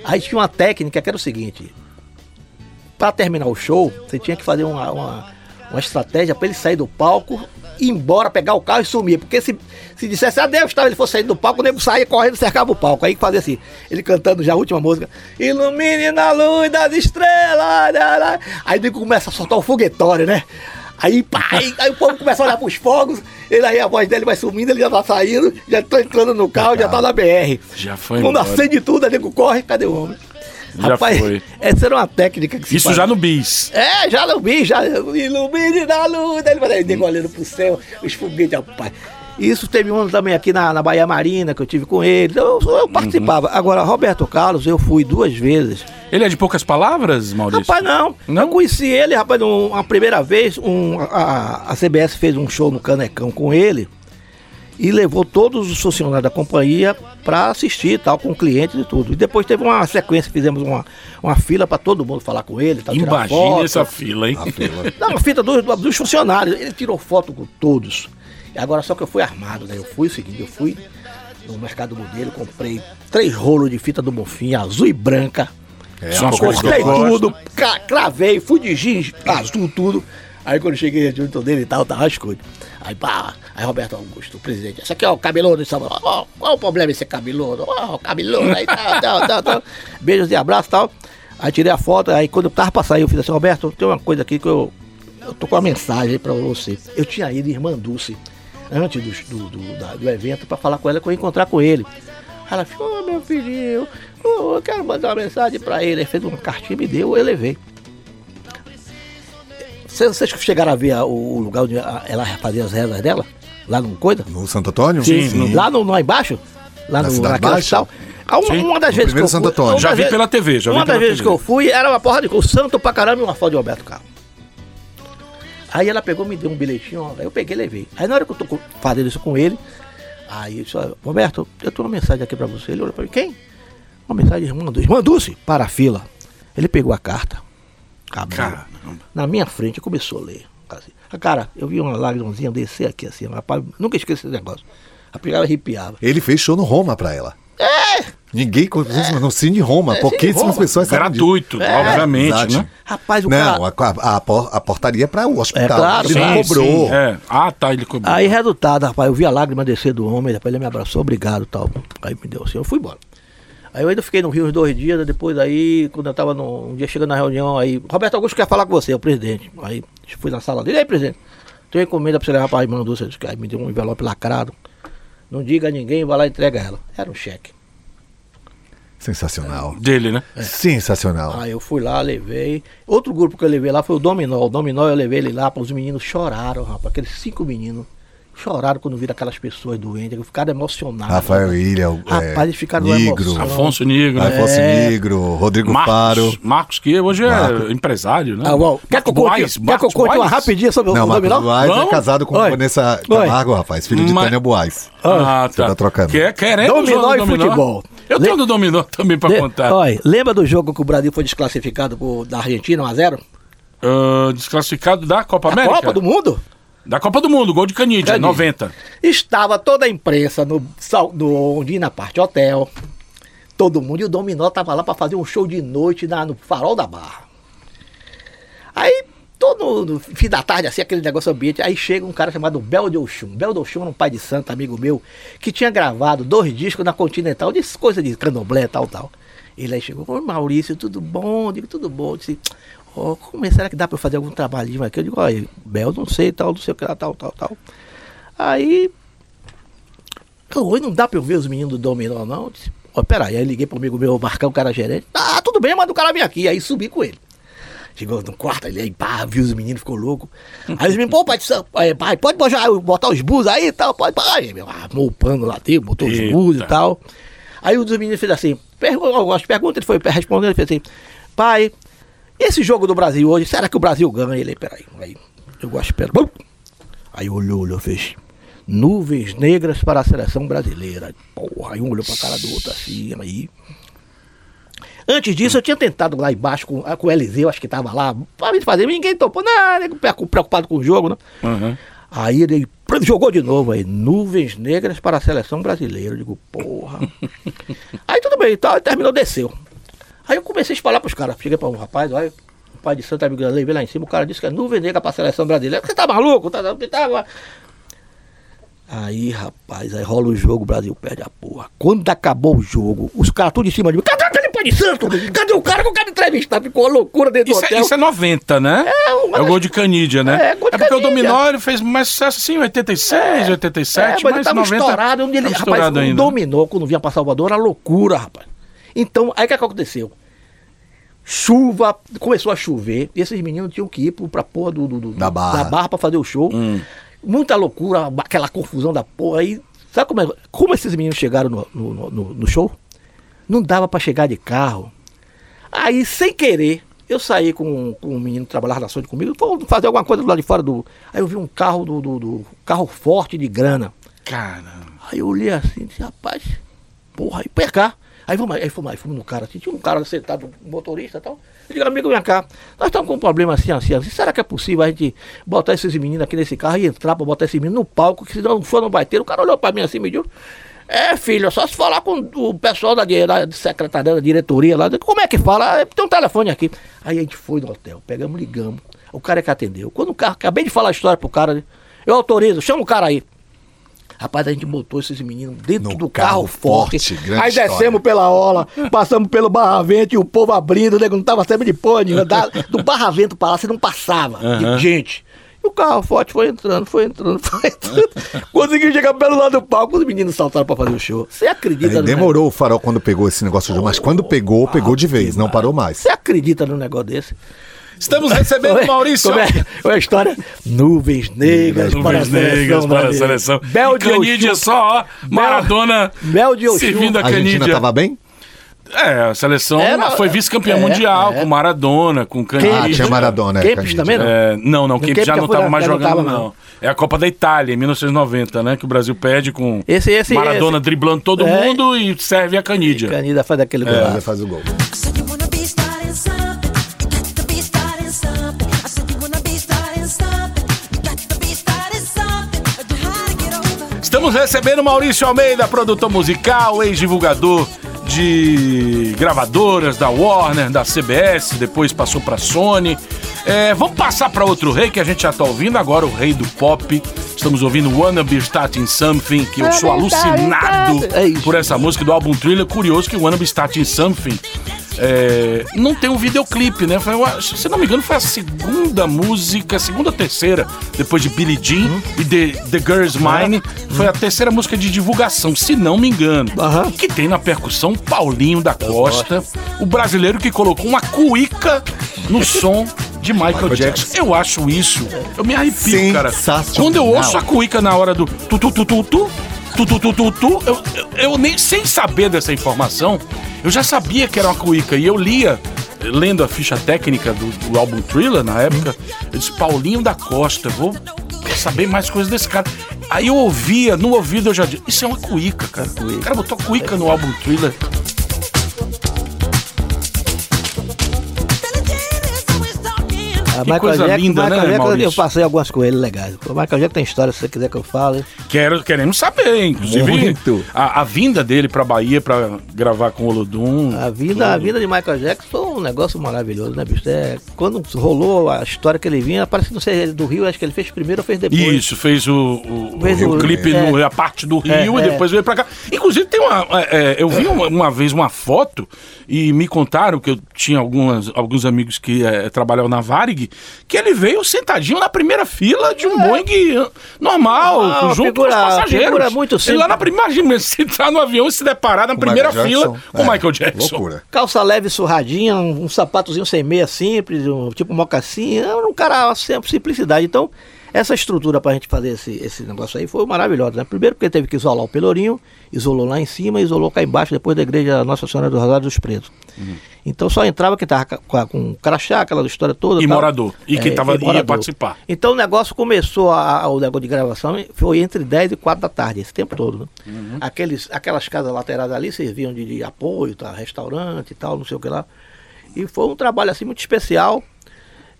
S5: Aí tinha uma técnica que era o seguinte: para terminar o show, você tinha que fazer uma, uma, uma estratégia para ele sair do palco, ir embora, pegar o carro e sumir. Porque se, se dissesse adeus, tá, ele fosse sair do palco, o nego saía correndo e cercava o palco. Aí fazia assim, ele cantando já a última música: Ilumine na luz das estrelas. Aí o nego começa a soltar o foguetório, né? Aí, pá, aí, aí o povo começa a olhar pros fogos, ele aí a voz dele vai sumindo, ele já tá saindo, já tá entrando no carro, já tá na BR.
S2: Já foi
S5: Quando
S2: embora.
S5: acende tudo, o nego corre, cadê o homem?
S2: Já foi.
S5: essa era uma técnica que se
S2: Isso
S5: faz.
S2: já no bis.
S5: É, já não vi, já ilumine na luz. Ele vai nego olhando pro céu, os foguetes, rapaz. Isso teve um também aqui na, na Bahia Marina, que eu tive com ele. Eu, eu participava.
S2: Uhum.
S5: Agora, Roberto Carlos, eu fui duas vezes.
S2: Ele é de poucas palavras, Maurício?
S5: Rapaz, não.
S2: Não?
S5: Eu conheci ele, rapaz, um- uma primeira vez, um, a, a CBS fez um show no Canecão com ele. e levou todos os funcionários da companhia para assistir tal, com clientes e tudo. E depois teve uma sequência, fizemos uma, uma fila para todo mundo falar com ele, tal,
S2: Imagina
S5: foto.
S2: essa fila, hein?
S3: A fila.
S5: Não, a fita dos, dos funcionários. Ele tirou foto com todos. Agora só que eu fui armado, né? Eu fui o seguinte, eu fui no mercado modelo, comprei três rolos de fita do Bonfim, azul e branca.
S3: É,
S5: Cravei
S2: gosto.
S5: tudo, cravei, fui de jeans, azul, tudo. Aí quando cheguei junto dele e tal, tava escuro. Aí pá, aí Roberto Augusto, o presidente, esse aqui é o cabeludo, sabe? Ó, qual o problema desse cabeludo? Ó, o cabeludo, aí tal, tal, tal, tal. Beijos e abraços e tal. Aí tirei a foto, aí quando eu tava pra sair, eu fiz assim, Roberto, tem uma coisa aqui que eu. Eu tô com uma mensagem aí pra você. Eu tinha ido em Irmã Dulce, antes do, do, do, da- do evento, pra falar com ela que eu ia encontrar com ele. Ela falou, ô meu filhinho, ô, eu quero mandar uma mensagem pra ele. Aí fez uma cartinha, me deu, eu levei. Vocês, chegaram a ver a- o o lugar onde a- ela fazia as rezas dela? Lá no Coisa?
S3: No Santo Antônio?
S5: Lá, no, lá embaixo? Lá
S3: Na
S5: no,
S3: Cidade
S5: naquela
S3: Baixa?
S5: Ah, Uma,
S2: Sim,
S5: uma das vezes que eu fui,
S3: Santo Antônio.
S5: uma
S2: Já vi pela TV, já
S5: Uma das vezes que eu fui, era uma porra de coisa. Santo pra caramba e uma foto de Roberto Carlos. Aí ela pegou, me deu um bilhetinho, ó, aí eu peguei e levei. Aí na hora que eu tô fazendo isso com ele, aí eu disse, Roberto, eu tenho uma mensagem aqui pra você. Ele olhou pra mim, quem? Uma mensagem de irmã Dulce. Irmã Dulce, para a fila. Ele pegou a carta, abriu,
S2: Caramba.
S5: na minha frente começou a ler. Assim. Ah, Cara, eu vi uma lágrimazinha descer aqui assim, rapaz, nunca esqueci esse negócio. A pegava e arrepiava.
S3: Ele fez show no Roma pra ela. É! Ninguém conhece no Cine Roma.
S5: É,
S3: Pouquíssimas
S5: Roma.
S3: pessoas sabem.
S2: Gratuito,
S5: É,
S2: obviamente,
S3: Exato.
S2: né?
S5: Rapaz, o
S3: Não,
S5: cara.
S3: a, a, a portaria é para o hospital.
S5: É claro,
S3: ele
S5: sim,
S3: não cobrou.
S2: É. Ah, tá, ele cobrou.
S5: Aí, resultado, rapaz, eu vi a lágrima descer do homem, depois ele me abraçou, obrigado tal. Aí me deu assim, eu fui embora. Aí eu ainda fiquei no Rio uns dois dias, depois aí, quando eu tava no, um dia chegando na reunião, aí, Roberto Augusto quer falar com você, o presidente. Aí fui na sala dele, e aí, presidente, tem encomenda pra você levar pra irmã Dulce, aí me deu um envelope lacrado. Não diga a ninguém, vai lá e entrega ela. Era um cheque.
S3: Sensacional.
S2: Dele, né?
S3: Sensacional.
S5: Aí eu fui lá, levei. Outro grupo que eu levei lá foi o Dominó. O Dominó eu levei ele lá, os meninos choraram, rapaz. Aqueles cinco meninos choraram quando viram aquelas pessoas doentes, ficaram emocionados.
S3: Rafael Ilha, o-
S5: Rapaz,
S3: é,
S5: eles ficaram emoção.
S2: Afonso Nigro, né?
S3: Afonso
S5: É.
S3: Nigro, Rodrigo Faro.
S2: Marcos, Marcos, que hoje é
S3: Marcos.
S2: empresário, né?
S5: Ah, bom, quer que eu conte,
S2: Buais,
S5: quer que eu
S2: Marcos
S5: conte uma rapidinha sobre
S3: Não,
S5: o
S3: Marcos
S5: Dominó?
S3: Buais é casado com
S5: Oi.
S3: Vanessa
S5: Oi.
S3: Camargo, rapaz, filho de
S2: Mas-
S3: Tânia Buais.
S2: Ah,
S3: Você tá trocando.
S2: Quer, querendo
S5: Dominó
S2: jogo
S5: e
S2: do dominó?
S5: futebol.
S2: Eu
S5: Le-
S2: tenho do dominó também pra
S5: Le-
S2: contar.
S5: Olha, lembra do jogo que o Brasil foi desclassificado por- da Argentina 1x0?
S2: Ah, desclassificado da Copa
S5: A
S2: América?
S5: Copa do Mundo?
S2: Da Copa do Mundo, gol de Canidia,
S5: Canidia.
S2: 90.
S5: Estava toda a imprensa no, no, onde na parte hotel. Todo mundo. E o Dominó tava lá para fazer um show de noite na- no Farol da Barra. Aí, todo no fim da tarde, assim, aquele negócio ambiente, aí chega um cara chamado Bel de Oxum. Bel de Oxum era um pai de santo, amigo meu, que tinha gravado dois discos na Continental, de coisa de candomblé, tal, tal. Ele aí chegou, oi Maurício, tudo bom? Eu digo, tudo bom. Eu disse, como é, será que dá para eu fazer algum trabalhinho aqui? Eu digo, olha, Bel, não sei, tal, não sei o que lá, tal, tal, tal. Aí, oi, não dá pra eu ver os meninos do Dominó, não? Eu disse, ó, peraí, aí liguei pro amigo meu, Marcão, o cara gerente. Ah, tudo bem, manda o cara vir aqui. Aí subi com ele. Chegou no quarto ali, aí pá, viu os meninos, ficou louco. Aí eles me, pô, pai, pai, pode botar, botar os bus aí e tal, pode, pai. Meu, armou o pano lá dentro, botou os
S2: Eita.
S5: bus e tal. Aí um dos meninos fez assim, pergunta, as perguntas, ele foi respondendo, ele fez assim, pai, esse jogo do Brasil hoje, será que o Brasil ganha? Ele, peraí, aí, eu gosto, pera. Bum! Aí olhou, olhou, fez nuvens negras para a seleção brasileira. Porra, aí um olhou pra cara do outro assim, aí. Antes disso, eu tinha tentado lá embaixo com, com o Eliseu, acho que tava lá, pra me fazer, ninguém topou, nego preocupado com o jogo, né?
S2: Uhum.
S5: Aí ele jogou de novo aí, nuvens negras para a seleção brasileira. Eu digo, porra. [LAUGHS] aí tudo bem, tá, terminou, desceu. Aí eu comecei a espalhar pros caras. Cheguei para um rapaz, olha, o pai de Santa Amigo levei lá em cima, o cara disse que é nuvem negra para a seleção brasileira. Você tá maluco? Tá, tá, tá, Aí, rapaz, aí rola o jogo, o Brasil perde a porra. Quando acabou o jogo, os caras tudo em cima de mim. Cadê aquele pai de santo? Cadê o cara que eu quero entrevistar? Ficou uma loucura dentro
S2: Isso,
S5: do
S2: é,
S5: hotel.
S2: isso é 90, né?
S5: É, uma
S2: É o gol de Canídia, né?
S5: É, gol de
S2: porque o
S5: Canídia.
S2: Dominó ele fez mais sucesso assim em 86, 87,
S5: É, mas ele
S2: mas
S5: tava
S2: 90.
S5: estourado. Onde ele,
S2: tava
S5: rapaz,
S2: estourado
S5: o
S2: ainda.
S5: dominou quando vinha pra Salvador, era loucura, rapaz. Então, aí o que aconteceu? Chuva, começou a chover, e esses meninos tinham que ir pra porra do, do- do-
S3: Da Barra.
S5: da barra pra fazer o show.
S2: Hum.
S5: Muita loucura, aquela confusão da porra. Aí, sabe como, é, como esses meninos chegaram no, no- no- no show? Não dava pra chegar de carro. Aí, sem querer, eu saí com, com um menino que trabalhava na ações comigo, vou fazer alguma coisa do lado de fora do. Aí eu vi um carro do, do- do- carro forte de grana.
S2: Cara.
S5: Aí eu olhei assim e disse, rapaz, porra, aí pra cá. Aí vamos, aí fomos, aí fomos no cara, assim, tinha um cara sentado, motorista e tal. Eu digo, amigo, vem cá, nós estamos com um problema assim, assim, assim. Será que é possível a gente botar esses meninos aqui nesse carro e entrar pra botar esses meninos no palco, que senão não for, não vai ter. O cara olhou pra mim assim, me disse, é, filho, é só se falar com o pessoal da, da secretaria, da diretoria lá. Como é que fala? Ah, Tem um telefone aqui. Aí a gente foi no hotel, pegamos, ligamos. O cara é que atendeu. Quando o cara, acabei de falar a história pro cara, eu autorizo, chama o cara aí. Rapaz, a gente botou esses meninos dentro
S3: No
S5: do carro,
S3: carro
S5: forte.
S3: forte,
S5: Aí
S3: história.
S5: descemos pela ola, [LAUGHS] passamos pelo Barra Vento e o povo abrindo, o nego não tava sempre de. Da- Do Barra Vento pra lá, você não passava
S2: Aham.
S5: de gente. E o carro forte foi entrando, foi entrando, [LAUGHS] foi entrando. Conseguiu chegar pelo lado do palco, os meninos saltaram pra fazer o show. Você acredita no
S3: demorou o farol quando pegou esse negócio mas quando pegou, pegou de vez, não parou mais.
S5: Você acredita num negócio desse?
S2: Estamos recebendo
S5: é-
S2: Maurício.
S5: Como é, como é a história? Nuvens negras para a
S2: Nuvens negras
S5: seleção.
S2: para a seleção.
S5: Bel
S2: E
S5: de
S2: Canídia
S5: Oxum.
S2: só, ó. Maradona
S5: Mel de
S2: servindo a
S3: A Argentina
S2: Canídia.
S3: tava bem?
S2: É, a seleção
S5: Era-
S2: foi vice-campeã
S5: é,
S2: mundial
S5: é.
S2: com Maradona, com
S3: Ah,
S2: Canídia.
S3: tinha Maradona, é,
S5: Kempis
S3: Canidia.
S5: também não?
S2: É, não, não, Kempis já
S5: já
S2: não estava mais
S5: não
S2: jogando,
S5: tava,
S2: não.
S5: não.
S2: É a Copa da Itália, em 1990, né? Que o Brasil perde com
S5: Esse- esse-
S2: Maradona
S5: esse-
S2: driblando todo
S5: É.
S2: mundo e serve a Canídia.
S5: Canida faz daquele
S3: Ainda
S5: golaço.
S3: faz o gol.
S2: Estamos recebendo Maurício Almeida, produtor musical, ex-divulgador de gravadoras da Warner, da CBS, depois passou pra Sony. É, vamos passar pra outro rei que a gente já tá ouvindo agora, o rei do pop. Estamos ouvindo Wanna Be Starting Something, que eu sou alucinado por essa música do álbum Thriller. Curioso que Wanna Be Starting Something é, não tem um videoclipe, né? Foi, se não me engano, foi a segunda música, a segunda ou terceira, depois de Billie Jean e The, The Girl's Mine. Foi a terceira música de divulgação, se não me engano.
S5: Aham.
S2: Que tem na percussão Paulinho da Costa, o brasileiro que colocou uma cuíca no som de [LAUGHS] Michael, Jackson. Eu acho isso, eu me arrepio, cara. Quando eu ouço a cuíca na hora do tu tu tu tu tu tu tu tu tu tu, eu, eu, eu nem sem saber dessa informação, eu já sabia que era uma cuíca e eu lia lendo a ficha técnica do, do álbum Thriller na época, eu disse Paulinho da Costa, vou saber mais coisas desse cara. Aí eu ouvia, no ouvido eu já disse, isso é uma cuíca, cara. O cara botou cuíca no álbum Thriller.
S5: A
S2: Que coisa linda,
S5: Michael
S2: né,
S5: Jackson,
S2: Maurício?
S5: eu passei algumas com ele legais. O Michael Jackson tem história, se você quiser que eu fale.
S2: Quero, queremos saber, inclusive
S3: Muito.
S2: a, a vinda dele pra Bahia pra gravar com o Olodum.
S5: A vida, a vida de Michael Jackson foi um negócio maravilhoso, né, bicho? É, quando rolou a história que ele vinha, parece que não sei, ele do Rio, acho que ele fez primeiro ou fez depois.
S2: Isso, fez o, o,
S5: Fez
S2: o
S5: o-
S2: clipe,
S5: é.
S2: no, a parte do Rio
S5: É,
S2: e
S5: é.
S2: depois veio pra cá. Inclusive, tem uma. é, é, eu vi uma, uma vez uma foto e me contaram que eu tinha algumas, alguns amigos que é, trabalhavam na Varig, que ele veio sentadinho na primeira fila de um Boeing normal,
S5: Ah,
S2: junto
S5: figura-
S2: com os passageiros.
S5: muito simples.
S2: lá na primeira. Imagina, [LAUGHS] se entrar no avião e se deparar na
S3: Com
S2: primeira
S3: Michael
S2: fila
S3: Jackson.
S2: com o
S3: É,
S2: Michael Jackson.
S3: Loucura.
S5: Calça leve surradinha, um, um sapatozinho sem meia simples, um, tipo mocassim, um cara sempre simplicidade. Então, essa estrutura pra gente fazer esse, esse negócio aí foi maravilhosa, né? Primeiro porque teve que isolar o Pelourinho, isolou lá em cima, isolou cá embaixo, depois da igreja Nossa Senhora do Rosário dos Pretos. Então só entrava quem tava ca- com, a- com crachá, aquela história toda.
S2: E
S5: tal.
S2: morador. E quem tava- ia
S5: morador.
S2: participar.
S5: Então o negócio começou, a, a- o negócio de gravação foi entre 10 e 4 da tarde, esse tempo todo. Né?
S2: Uhum.
S5: Aqueles, aquelas casas laterais ali serviam de, de apoio, tá? restaurante e tal, não sei o que lá. E foi um trabalho assim muito especial.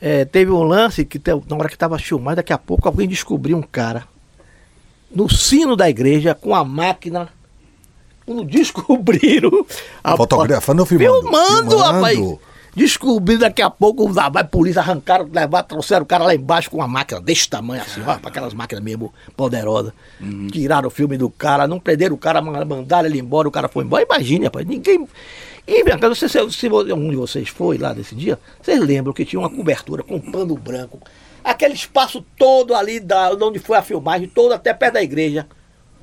S5: É, teve um lance que na hora que estava filmado, daqui a pouco alguém descobriu um cara no sino da igreja com a máquina. Quando [LAUGHS] descobriram. a-
S3: Fotografando ou filmando?
S5: Filmando,
S3: Filmando.
S5: rapaz. Descobriram daqui a pouco, lá vai a polícia, arrancaram, levaram, trouxeram o cara lá embaixo com uma máquina desse tamanho, assim, ó, aquelas máquinas mesmo poderosas. Tiraram o filme do cara, não prenderam o cara, ma- mandaram ele embora, o cara foi embora. Imagine, rapaz, ninguém. E cá, não sei se, se um de vocês foi lá nesse dia, vocês lembram que tinha uma cobertura com pano branco, aquele espaço todo ali da, onde foi a filmagem, todo até perto da igreja,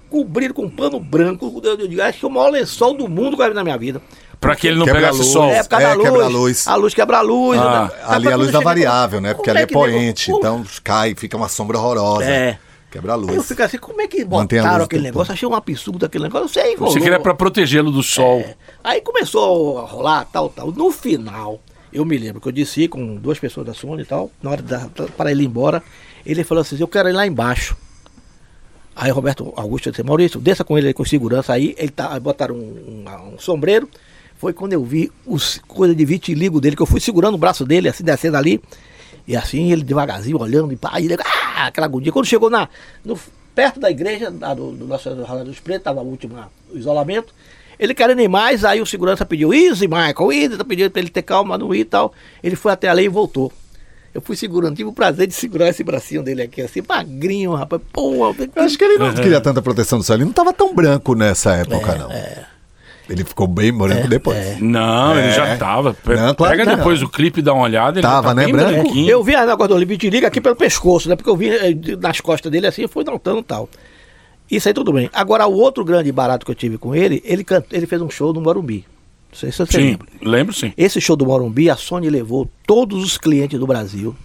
S5: cobriram com pano branco. Eu, eu digo, acho que é o maior lençol do mundo que eu vi na minha vida.
S2: Pra que ele não
S3: Quebra
S2: pegasse
S3: luz.
S2: sol.
S5: É, por causa
S3: É,
S5: da luz.
S3: quebra a luz.
S5: A luz quebra a luz.
S2: Ah,
S5: né?
S3: Ali a luz dá
S5: chega-
S3: variável, né? Porque ali é
S5: nego-
S3: poente, então cai, fica uma sombra horrosa.
S5: É.
S3: Quebra a
S5: Aí eu
S3: luz.
S5: fico assim, como é que botaram
S3: luz
S5: aquele negócio? Achei um absurdo aquele negócio. Eu sei,
S2: Você queria pra protegê-lo do sol.
S5: É. Aí começou a rolar, tal, tal. No final, eu me lembro que eu disse com duas pessoas da Sony e tal, na hora da, para ele ir embora, ele falou assim, eu quero ir lá embaixo. Aí o Roberto Augusto disse, Maurício, desça com ele aí com segurança aí. Ele tá, aí botaram um, um- um sombreiro. Foi quando eu vi os coisa de vitiligo dele, que eu fui segurando o braço dele, assim, descendo ali. E assim, ele devagarzinho, olhando, e pá, aí ele, ah, aquela agonia. Quando chegou na, no- perto da igreja, da, do, do Nossa Senhora dos Pretos, estava o último isolamento. Ele querendo ir mais, aí o segurança pediu, easy, Michael, easy, tá pedindo pra ele ter calma, não ir e tal. Ele foi até ali e voltou. Eu fui segurando, tive o prazer de segurar esse bracinho dele aqui, assim, magrinho, rapaz. Pô,
S3: Eu acho que ele não queria tanta proteção do sol. Ele não tava tão branco nessa época,
S5: É,
S3: não. Ele ficou bem branco depois.
S2: Não, ele
S3: É.
S2: já tava. Pe-
S3: Não, claro
S2: Pega
S3: que não.
S2: depois o clipe e dá uma olhada. Ele
S3: Tava,
S2: tá
S3: né, branco?
S2: branquinho.
S5: Eu vi a negócio do Olímpio de liga aqui pelo pescoço, né? Porque eu vi eh, nas costas dele assim, eu fui notando e tal. Isso aí tudo bem. Agora, o outro grande barato que eu tive com ele, ele, can- ele fez um show no Morumbi. Não sei se você
S2: Sim,
S5: lembra.
S2: lembro sim.
S5: Esse show do Morumbi, a Sony levou todos os clientes do Brasil.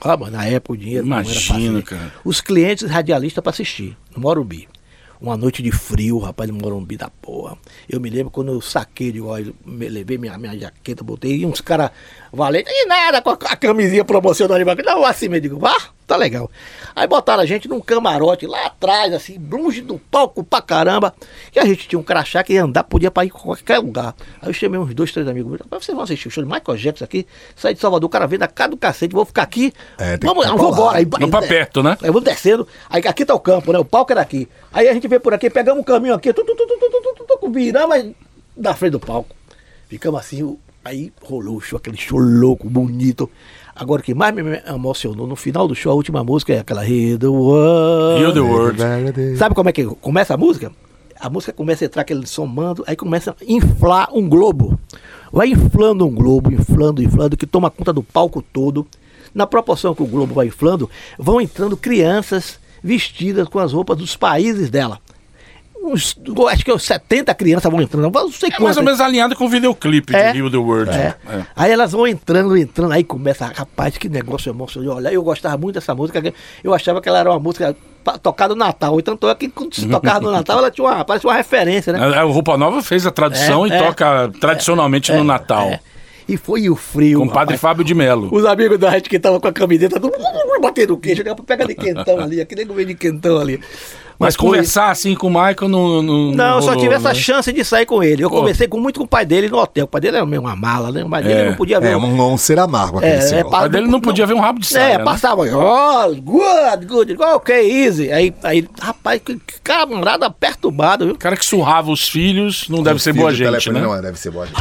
S5: Ah, mas na época o dinheiro
S2: Imagina, cara.
S5: Os clientes radialistas para assistir, no Morumbi. Uma noite de frio, rapaz, no Morumbi da porra. Eu me lembro quando eu saquei, me- levei minha, minha jaqueta, botei, e uns caras valentes, e nada, com a, a camisinha promocional ali, mas não, assim, eu digo, ah, tá legal. Aí botaram a gente num camarote lá atrás, assim, longe do palco pra caramba, e a gente tinha um crachá que ia andar, podia pra ir em qualquer lugar. Aí eu chamei uns dois, três amigos meus, "Rapaz, vocês vão assistir o show de Michael Jackson aqui, sair de Salvador, o cara vem da cara do cacete, vou ficar aqui,
S3: É,
S5: vamos,
S3: colado.
S5: embora. Aí,
S2: Vamos pra perto, né?
S5: Aí vamos descendo. Aí aqui tá o campo, né? O palco era aqui. Aí a gente veio por aqui, pegamos um caminho aqui, tu, tu, tu, tu, tu, tu, tu, tu, tu, viramos na frente do palco. Ficamos assim, o- aí rolou o show, aquele show louco, bonito. Agora o que mais me emocionou no final do show, a última música é aquela Heal the World.
S2: Heal the World.
S5: Sabe como é que começa a música? A música começa a entrar aquele somando, aí começa a inflar um globo. Vai inflando um globo, inflando, inflando, que toma conta do palco todo. Na proporção que o globo vai inflando, vão entrando crianças vestidas com as roupas dos países dela. Acho que uns 70 crianças vão entrando, não sei
S2: É mais
S5: quantas.
S2: ou menos alinhado com o videoclipe
S5: É.
S2: de Heal the World.
S5: É.
S2: É.
S5: Aí elas vão entrando, entrando, aí começa, rapaz, que negócio emocionante. Olha, eu gostava muito dessa música, eu achava que ela era uma música tocada no Natal. Então, é que quando se tocava no Natal, ela tinha uma, parece uma referência, né?
S2: A a Roupa Nova fez a tradução
S5: É,
S2: e
S5: é.
S2: toca tradicionalmente no Natal.
S5: É. E foi o frio.
S2: Com o padre. Fábio de Melo.
S5: Os amigos da gente que estavam com a camiseta, tudo batendo o queixo, pega de quentão ali, aquele nego de quentão ali.
S2: Mas conversar assim com o Michael não. Não,
S5: Não, eu só
S2: rolou,
S5: tive essa
S2: né?
S5: chance de sair com ele. Eu
S2: Pô.
S5: conversei com, muito com o pai dele no hotel. O pai dele era meio uma mala, né? Mas
S2: É.
S5: ele não podia ver.
S3: É, um, um ser amargo aquele
S5: É,
S3: senhor.
S5: é, pa-
S2: Mas ele não podia ver um rabo de saia.
S5: É,
S2: né?
S5: passava, oh, good, good, ok, easy. Aí, aí rapaz, que camarada perturbado, viu?
S2: O cara que surrava os filhos não deve ser boa gente,
S3: telefone
S2: né?
S3: Não é, deve ser boa gente.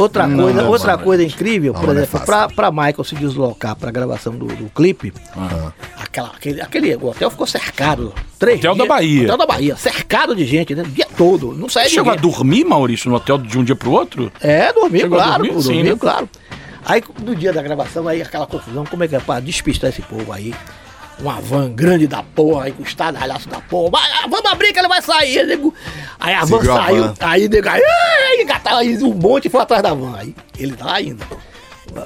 S5: Outra
S3: Não,
S5: coisa,
S3: não,
S5: outra
S3: mano.
S5: coisa incrível,
S3: Não,
S5: por
S3: é
S5: exemplo, pra, pra Michael se deslocar pra gravação do, do clipe,
S2: Ah.
S5: aquela, aquele, aquele o hotel ficou cercado. Três
S2: Hotel da
S5: dias-
S2: Bahia.
S5: Hotel da Bahia, cercado de gente, né? O dia todo. Não saía
S2: Você chegou a dormir, Maurício, no hotel de um dia pro outro?
S5: É, dormir,
S2: Chegou
S5: claro,
S2: dormir? Sim, né?
S5: claro. Aí no dia da gravação, aí aquela confusão, como é que é pra despistar esse povo aí? Uma van grande da porra, encostada, ralhaço da porra. Vai, ah, vamos abrir que ele vai sair. nego. Aí a van
S3: Seguiu a
S5: saiu,
S3: van.
S5: aí nego, aí, engatava aí um monte foi atrás da van. Aí ele tá ainda.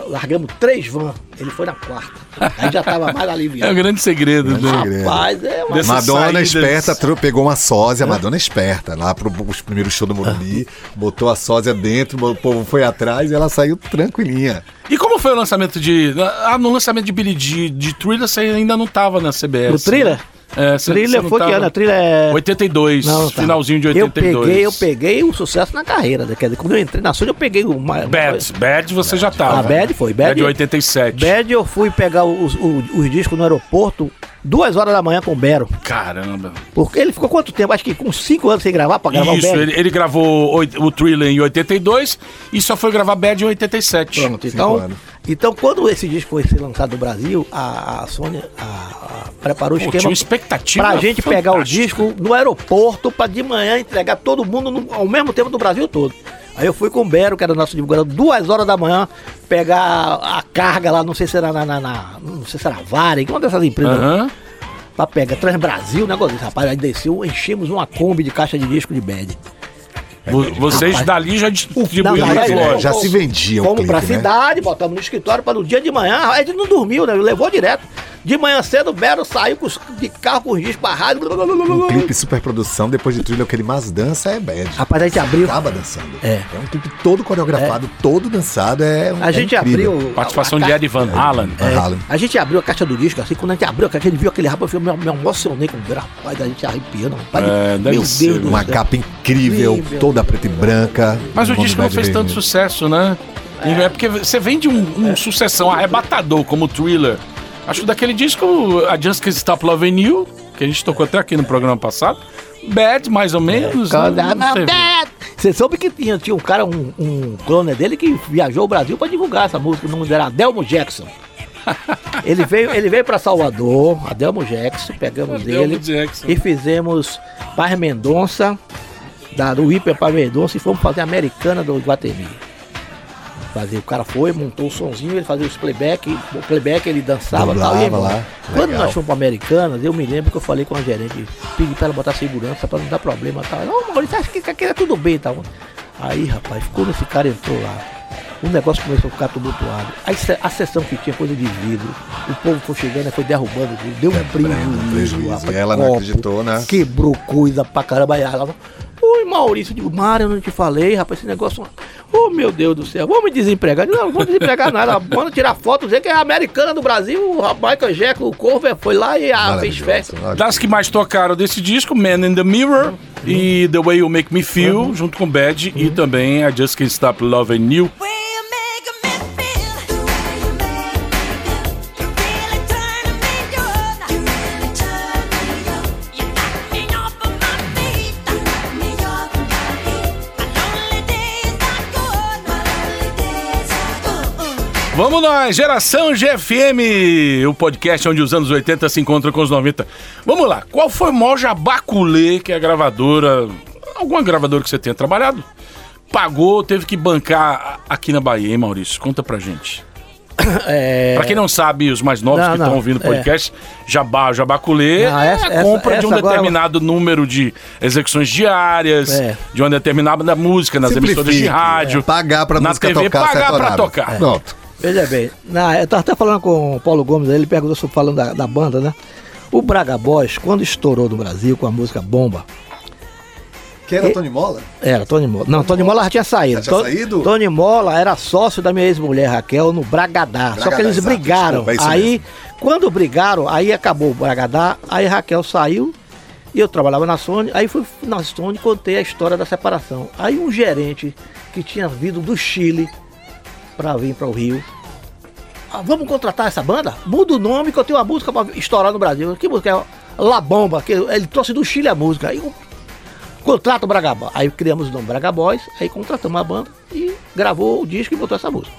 S5: Largamos três vans, ele foi na quarta. Aí já tava mais
S2: É o
S5: aliviado.
S2: grande segredo, né?
S5: Rapaz, é uma
S2: Dessa
S3: Madonna
S2: saídas-
S3: esperta tro- pegou uma sósia, Madonna esperta, lá pro os primeiros show do Morumbi, botou a sósia dentro, o povo foi atrás e ela saiu tranquilinha.
S2: E como foi o lançamento de. Ah, no lançamento de Billy de, de Thriller você ainda não tava na CBS.
S5: No Thriller?
S2: É, não
S5: foi que ano? Thriller é.
S2: 82,
S5: Não, tá.
S2: finalzinho de
S5: Eu
S2: 82.
S5: peguei, eu peguei o sucesso na carreira. né? Quer dizer, quando eu entrei na Sony, eu peguei o. uma-
S2: Bad, Bad você já tava.
S5: Ah, Bad foi, Bad-
S2: Bad 87.
S5: Bad eu fui pegar os, os, os discos no aeroporto duas horas da manhã com o Bero.
S2: Caramba.
S5: Porque ele ficou quanto tempo? Acho que com cinco anos sem gravar pra gravar
S2: Isso,
S5: o Bad.
S2: ele, ele gravou oit- o Thriller em 82 e só foi gravar Bad em 87.
S5: Pronto,
S3: Cinco
S5: então,
S3: anos.
S5: Então quando esse disco foi ser lançado no Brasil, a, a Sony a- a- preparou o
S2: Pô,
S5: esquema
S2: expectativa
S5: pra gente pegar o
S2: fantástica.
S5: disco no aeroporto pra de manhã entregar todo mundo no- ao mesmo tempo do Brasil todo. Aí eu fui com o Bero, que era o nosso divulgador, duas horas da manhã, pegar a, carga lá, não sei se era na, na- na- não sei se era Varig, uma dessas empresas
S2: Aham.
S5: pra pegar Transbrasil, negócio desse, rapaz. Aí desceu, enchemos uma Kombi de caixa de disco de bad.
S2: Vo- Vocês
S5: Rapaz.
S2: dali já distribuíram
S5: Não,
S2: lojas.
S3: já se vendia o
S5: Fomos
S3: clipe,
S5: pra
S3: né?
S5: cidade, botamos no escritório para no dia de manhã. A gente não dormiu, né? Levou direto. De manhã cedo, o Bero saiu com os, de carro com os pra rádio.
S3: Um clipe super produção, depois de trilha, o que ele mais dança é bad.
S5: Rapaz, a gente abriu.
S3: Acaba dançando.
S5: É.
S3: um clipe todo coreografado, todo dançado. É um,
S5: A
S3: é
S5: gente
S3: incrível.
S5: abriu.
S2: Participação
S5: a- a
S2: de Ed Van Halen.
S3: Van Halen.
S5: A gente abriu a caixa do disco, assim, quando a gente abriu a caixa, a gente viu aquele rapaz, eu me, me emocionei com o. Rapaz, a gente arrepiando. Rapaz,
S2: É,
S5: meu
S2: ser,
S5: Deus do
S3: Uma
S5: céu.
S3: capa incrível,
S5: Incrível.
S3: toda preta e branca.
S2: Mas o disco não fez tanto sucesso, né? É, porque você vem de um, um sucessão arrebatador como o Thriller. Acho que daquele disco, a Just Can't Stop Loving You, que a gente tocou até aqui no programa passado. Bad, mais ou menos. né? Não teve.
S5: Você soube que tinha, tinha um cara, um, um clone dele, que viajou o Brasil pra divulgar essa música. O nome dele era Adelmo Jackson. [LAUGHS] ele veio, ele veio para Salvador, Adelmo Jackson, pegamos
S2: Adelmo
S5: ele
S2: Jackson.
S5: e fizemos Paz Mendonça, da, do Hiper para Mendonça e fomos fazer a Americana do Guatemi. Fazer, o cara foi, montou o sonzinho, ele fazia os playback, o playback ele dançava e tal. E embora.
S3: lá,
S5: Quando
S3: legal.
S5: nós fomos para Americanas, eu me lembro que eu falei com a gerente, pedi para ela botar segurança para não dar problema e tal. Não, Maurício, acho que aqui é tudo bem e tal. Aí, rapaz, quando esse cara entrou lá, o negócio começou a ficar tumultuado. Se- a sessão que tinha coisa de vidro, o povo foi chegando e foi derrubando deu um prejuízo,
S3: prejuízo.
S5: rapaz,
S3: E ela não
S5: copo,
S3: acreditou, né?
S5: Quebrou coisa pra caramba. Aí ela Oi, Maurício, eu digo, Mário, eu não te falei, rapaz, esse negócio. Oh, meu Deus do céu, vamos me desempregar. Não, não vamos desempregar nada. [LAUGHS] Manda tirar foto, dizer que é a americana do Brasil, o Michael Jackson, o Cover foi lá e ah, fez festa.
S2: Das que mais tocaram desse disco, Man in the Mirror e The Way You Make Me Feel, junto com Bad, e também a Just Can't Stop Loving You.
S6: Way
S2: Vamos nós, Geração GFM, o podcast onde os anos 80 se encontram com os 90. Vamos lá, qual foi o maior jabaculê que a gravadora, alguma gravadora que você tenha trabalhado, pagou, teve que bancar aqui na Bahia, hein, Maurício? Conta pra gente. [COUGHS]
S5: É,
S2: Pra quem não sabe, os mais novos
S5: Não,
S2: que estão ouvindo o
S5: é.
S2: podcast, jabá, jabaculê
S5: Não,
S2: é
S5: essa-
S2: a compra
S5: essa-
S2: de um
S5: essa agora-
S2: determinado número de execuções diárias,
S5: É.
S2: de uma determinada música nas emissoras de rádio.
S3: É, pagar pra
S2: na
S3: música
S2: TV,
S3: tocar
S2: pagar pra tocar.
S3: Pronto.
S5: Veja bem, na, eu tava até falando com o Paulo Gomes, ele perguntou sobre falando da, da banda, né? O Braga Boys, quando estourou no Brasil com a música Bomba,
S3: Que era
S5: E-
S3: Tony Mola?
S5: Era, Tony Mola. Não, Tony Mola já tinha saído.
S3: Já tinha
S5: To-
S3: saído?
S5: Tony Mola era sócio da minha ex-mulher Raquel no Bragadá. Só que
S3: Bragadá,
S5: eles
S3: exato,
S5: brigaram.
S3: desculpa, é
S5: aí,
S3: mesmo.
S5: quando brigaram, aí acabou o Bragadá, aí Raquel saiu e eu trabalhava na Sony. Aí fui na Sony e contei a história da separação. Aí um gerente que tinha vindo do Chile pra vir para o Rio. "Ah, vamos contratar essa banda? Muda o nome que eu tenho uma música pra estourar no Brasil. Que música é? La Bomba, que ele trouxe do Chile a música. Aí eu Contrata o Braga Boys. Aí criamos o nome Braga Boys, aí contratamos a banda e gravou o disco e botou essa música.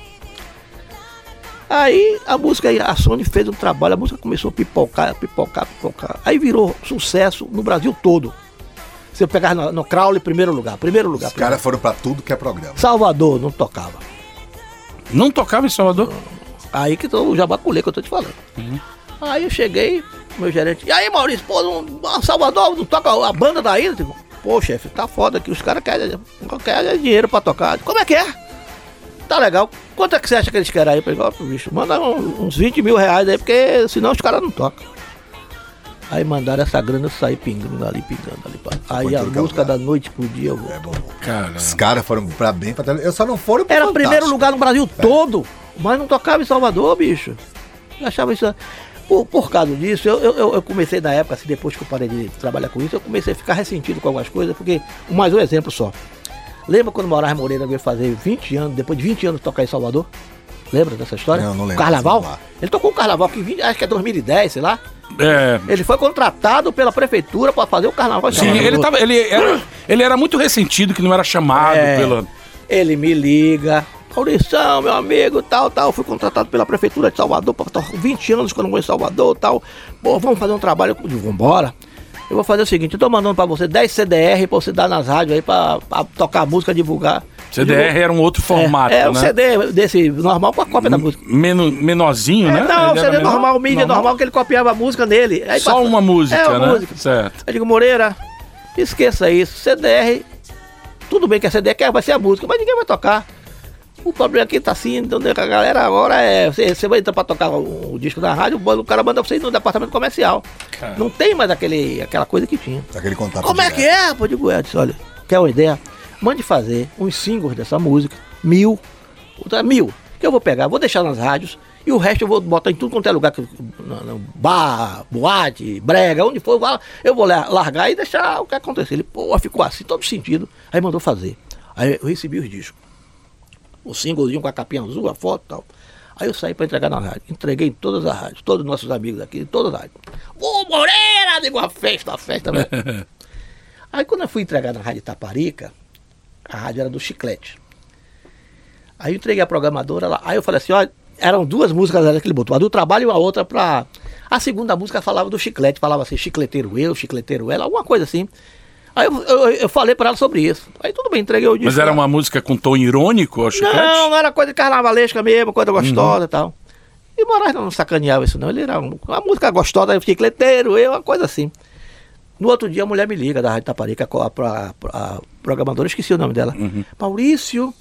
S5: Aí a música, aí, a Sony fez um trabalho, a música começou a pipocar, pipocar, pipocar. Aí virou sucesso no Brasil todo. Você pegar no, no Crowley, primeiro lugar, primeiro lugar.
S3: Os caras foram pra tudo que é programa.
S5: Salvador não tocava.
S2: Não tocava em Salvador?
S5: Aí que tô, o jabaculê que eu tô te falando. Aí eu cheguei, meu gerente, e aí Maurício, pô, não, Salvador não toca a banda daí? Eu digo, pô, chefe, tá foda aqui, os caras querem, querem dinheiro pra tocar. Como é que é? Tá legal. Quanto é que você acha que eles querem aí? Eu falei, bicho, manda uns 20 mil reais aí, porque senão os caras não tocam. Aí mandaram essa grana, eu saí pingando ali, pingando ali. pá. Aí a
S3: é
S5: música
S3: lugar.
S5: da noite pro dia eu.
S3: É bom.
S2: Cara,
S3: Os caras foram pra bem, pra Eu só não foram pro
S5: Era o
S3: Fantástico.
S5: primeiro lugar no Brasil todo, mas não tocava em Salvador, bicho. Eu achava isso. Por, por causa disso, eu, eu, eu comecei na época, assim, depois que eu parei de trabalhar com isso, eu comecei a ficar ressentido com algumas coisas, porque, mais um exemplo só. Lembra quando o Moraes Moreira veio fazer 20 anos, depois de 20 anos tocar em Salvador? Lembra dessa história?
S3: Não, não lembro,
S5: Carnaval? Ele tocou o carnaval aqui, em 20 acho que é 2010, sei lá.
S2: é.
S5: Ele foi contratado pela prefeitura para fazer o carnaval
S2: Sim,
S5: Salvador.
S2: ele, tava, ele, era, ele era muito ressentido que não era chamado
S5: É.
S2: pela.
S5: Ele me liga. Maurição, meu amigo, tal, tal. Fui contratado pela prefeitura de Salvador para 20 anos que eu não vou em Salvador, tal. Pô, vamos fazer um trabalho. Eu digo, vambora. Eu vou fazer o seguinte, eu tô mandando pra você 10 CDR pra você dar nas rádios aí pra, pra tocar a música, divulgar.
S2: CDR era um outro formato,
S5: é, é um
S2: né?
S5: CD desse normal com a cópia da música.
S2: Meno, menorzinho,
S5: É,
S2: né?
S5: não, o
S2: Ele era
S5: CD normal, mídia normal, que ele copiava a música nele. Aí
S2: Só uma música,
S5: é, uma
S2: né?
S5: música.
S2: Certo.
S5: Eu digo, Moreira, esqueça isso. CDR, tudo bem que a CDR quer- vai ser a música, mas ninguém vai tocar. O problema aqui tá assim, então a galera agora é. Você, você vai entrar pra tocar o, o disco da rádio, o cara manda você ir no departamento comercial. Não tem mais aquele, aquela coisa que tinha.
S3: Aquele contato
S5: Como é que é? Pô, digo, eu disse, olha, quer uma ideia? Mande fazer uns singles dessa música, mil, outra mil, que eu vou pegar, vou deixar nas rádios, e o resto eu vou botar em tudo quanto é lugar, que, no, no bar, boate, brega, onde for, eu vou- largar e deixar o que acontecer. Ele, pô, ficou assim, todo sentido. Aí mandou fazer. Aí eu recebi os discos. O singlezinho com a capinha azul, a foto e tal. Aí eu saí para entregar na rádio. Entreguei em todas as rádios, todos os nossos amigos aqui, todas as rádios. Ô, Moreira! Digo, uma festa, uma festa? [LAUGHS] Aí quando eu fui entregar na Rádio Itaparica, a rádio era do Chiclete. Aí eu entreguei a programadora lá. Aí eu falei assim, ó, eram duas músicas que ele botou, a do trabalho e a outra pra. A segunda música falava do chiclete, falava assim, chicleteiro eu, chicleteiro ela, alguma coisa assim. Aí eu, eu, eu falei pra ela sobre isso. Aí tudo bem, entreguei o disco.
S2: Mas era uma música com tom irônico, ó, chiclete?
S5: Não, não era coisa carnavalesca mesmo, coisa
S2: Uhum.
S5: gostosa e tal. E o Moraes não sacaneava isso não, ele era um- uma música gostosa, chicleteiro, eu, uma coisa assim. No outro dia a mulher me liga da Rádio Taparica, a, a, a programadora, esqueci o nome dela.
S2: Uhum.
S5: Maurício,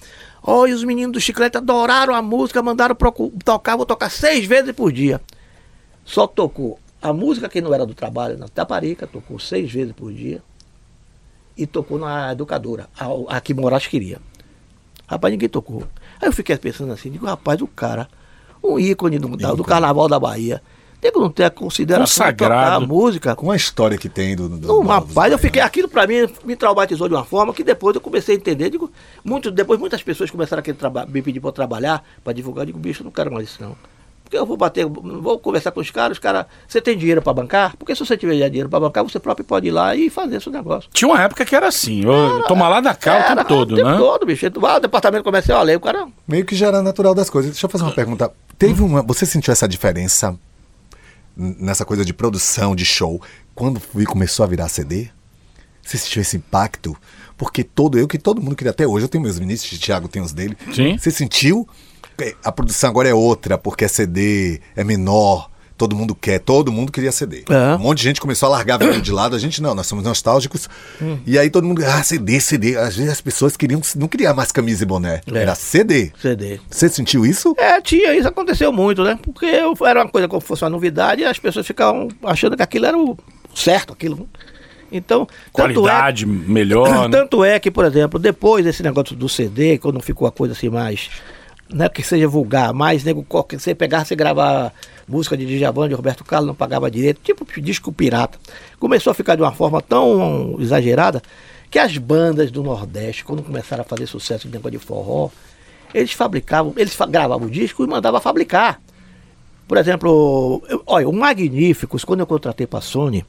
S5: olha, os meninos do Chiclete adoraram a música, mandaram tocar, vou tocar seis vezes por dia. Só tocou a música que não era do trabalho na Taparica, tocou seis vezes por dia. E tocou na educadora, a, a que Moraes queria. Rapaz, ninguém tocou. Aí eu fiquei pensando assim, digo, rapaz, o cara, um ícone do, da- do carnaval da Bahia, nego não tem a consideração de a música.
S3: Com a história que tem do. do
S5: Não,
S3: do-
S5: rapaz, eu fiquei. Aquilo pra mim me traumatizou de uma forma que depois eu comecei a entender. Digo, muito, depois muitas pessoas começaram a me pedir pra eu trabalhar, pra divulgar. Eu digo, bicho, eu não quero mais isso não. Porque eu vou bater, vou conversar com os caras, os caras, você tem dinheiro pra bancar? Porque se você tiver dinheiro pra bancar, você próprio pode ir lá e fazer esse negócio.
S2: Tinha uma época que era assim, ó, toma lá da cá o tempo todo,
S5: o tempo
S2: né?
S5: todo, bicho. Vai ao departamento comercial, olha, aí o cara.
S3: Meio que já era natural das coisas. Deixa eu fazer uma pergunta. Teve uma. Você sentiu essa diferença nessa coisa de produção, de show, quando começou a virar CD? Você sentiu esse impacto? Porque todo eu, que todo mundo queria até hoje, eu tenho meus ministros, o Thiago tem os dele.
S2: Sim.
S3: Você sentiu? É, A produção agora é outra, porque é CD, é menor. Todo mundo quer, todo mundo queria CD.
S5: É.
S3: Um monte de gente começou a largar a de lado, a gente não, nós somos nostálgicos.
S5: Hum.
S3: E aí todo mundo, ah, CD, CD. Às vezes as pessoas queriam, não queriam mais camisa e boné,
S5: É.
S3: era CD.
S5: CD.
S3: Você sentiu isso?
S5: É, tinha, isso aconteceu muito, né? Porque eu- era uma coisa como se fosse uma novidade e as pessoas ficavam achando que aquilo era o certo, aquilo. Então, tanto é,
S2: Qualidade melhor, né? [COUGHS]
S5: tanto é que, por exemplo, depois desse negócio do CD, quando ficou a coisa assim mais. Não é que seja vulgar, mais nego, qualquer- você pegar, você gravar música de Djavan, de Roberto Carlos, não pagava direito, tipo disco pirata. Começou a ficar de uma forma tão exagerada que as bandas do Nordeste, quando começaram a fazer sucesso de negócio de forró, eles fabricavam, eles gravavam o disco e mandavam fabricar. Por exemplo, eu- olha, o Magníficos, quando eu contratei para a Sony,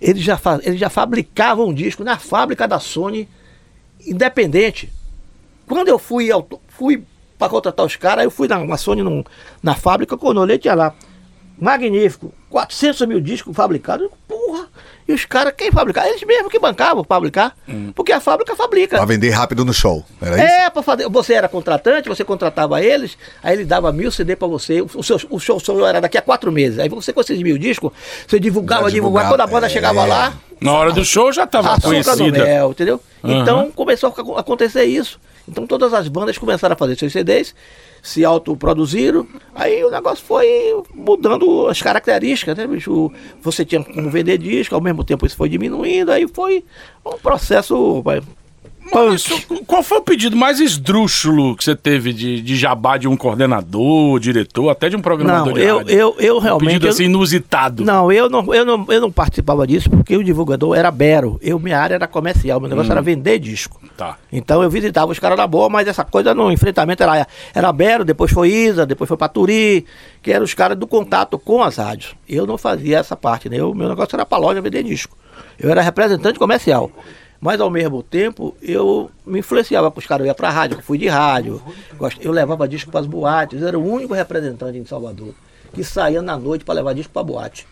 S5: eles já, eles já fabricavam um disco na fábrica da Sony, independente. Quando eu fui, fui para contratar os caras, eu fui na, na Sony num- na fábrica, quando eu olhei, tinha lá, magnífico, 400 mil discos fabricados. Porra! E os caras, quem fabricava? Eles mesmos que bancavam fabricar, porque a fábrica fabrica.
S3: Pra vender rápido no show. Era isso?
S5: É, para fazer. Você era contratante, você contratava eles, aí ele dava mil CD para você. O, seu, o show só era daqui a quatro meses. Aí você com esses mil discos, você divulgava, divulgava.
S3: divulgava,
S5: Quando a banda
S3: é.
S5: chegava lá,
S2: Na hora do show já tava
S5: açúcar no
S2: conhecida.
S5: mel, entendeu?
S2: Aham.
S5: Então começou a acontecer isso. Então todas as bandas começaram a fazer seus CDs, se autoproduziram, aí o negócio foi mudando as características, né, bicho? Você tinha como vender disco, ao mesmo tempo isso foi diminuindo, aí foi um processo.
S2: Mas qual foi o pedido mais esdrúxulo que você teve de, de jabá de um coordenador, diretor, até de um programador
S5: Não,
S2: de
S5: eu,
S2: rádio?
S5: eu, eu
S2: Um
S5: realmente.
S2: pedido
S5: eu-
S2: assim inusitado.
S5: Não, eu não, eu, não, eu não participava disso porque o divulgador era Bero. Eu, minha área era comercial, meu negócio era vender disco.
S2: Tá.
S5: Então eu visitava os caras na boa, mas essa coisa no enfrentamento era, era Bero, depois foi Isa, depois foi Paturi, que eram os caras do contato com as rádios. Eu não fazia essa parte, né? O meu negócio era pra loja vender disco. Eu era representante comercial. Mas ao mesmo tempo eu me influenciava com os caras, eu ia pra rádio, eu fui de rádio, eu levava disco para as boates, eu era o único representante em Salvador que saía na noite para levar disco pra boate.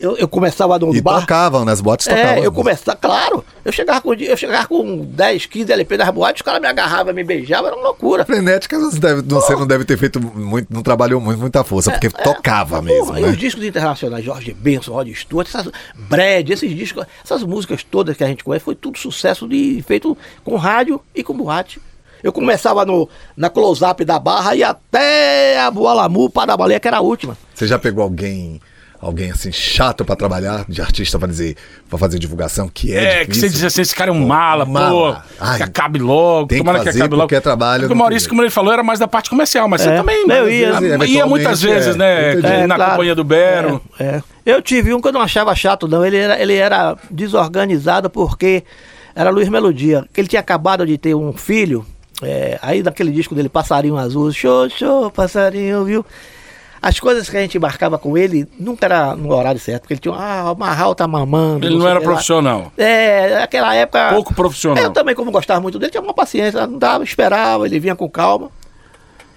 S5: Eu, eu começava no
S3: E
S5: bar.
S3: tocavam, nas botes tocavam.
S5: É, eu começava, claro. Eu chegava com, eu chegava com 10, 15 LP das boates, os caras me agarravam, me beijavam, era uma loucura.
S3: Frenética, você, deve, você não deve ter feito muito, não trabalhou muito, muita força, porque tocava mesmo,
S5: Porra, E
S3: né?
S5: os discos internacionais, Jorge Benson, Rod Stewart, essas, Brad, esses discos, essas músicas todas que a gente conhece, foi tudo sucesso de, feito com rádio e com boate. Eu começava no, na close-up da barra e até a Boalamu, baleia, que era a última.
S3: Você já pegou alguém, alguém assim chato pra trabalhar, de artista pra dizer, para fazer divulgação, que é,
S2: É, que
S3: difícil?
S2: você diz assim, esse cara é um mala,
S3: mala.
S2: pô,
S3: Ai,
S2: que acabe logo,
S3: tem que
S2: tomara que,
S3: fazer
S2: acabe logo.
S3: porque é trabalho,
S2: Porque o Maurício, como ele falou, era mais da parte comercial, mas
S5: É,
S2: você também
S5: eu ia.
S2: ia
S3: Eventualmente,
S2: muitas vezes,
S3: é,
S2: né, na
S5: claro.
S2: companhia do Bero.
S5: É, é. Eu tive um que eu não achava chato, não. Ele era, ele era desorganizado porque era Luiz Melodia. Que ele tinha acabado de ter um filho. é, aí naquele disco dele, Passarinho Azul, show, show, passarinho, viu? As coisas que a gente embarcava com ele nunca era no horário certo, porque ele tinha, ah, o Marral tá mamando.
S2: Ele não era
S5: que lá.
S2: profissional.
S5: É, naquela época.
S2: Pouco profissional.
S5: Eu também, como gostava muito dele, tinha uma paciência, não dava, esperava, ele vinha com calma.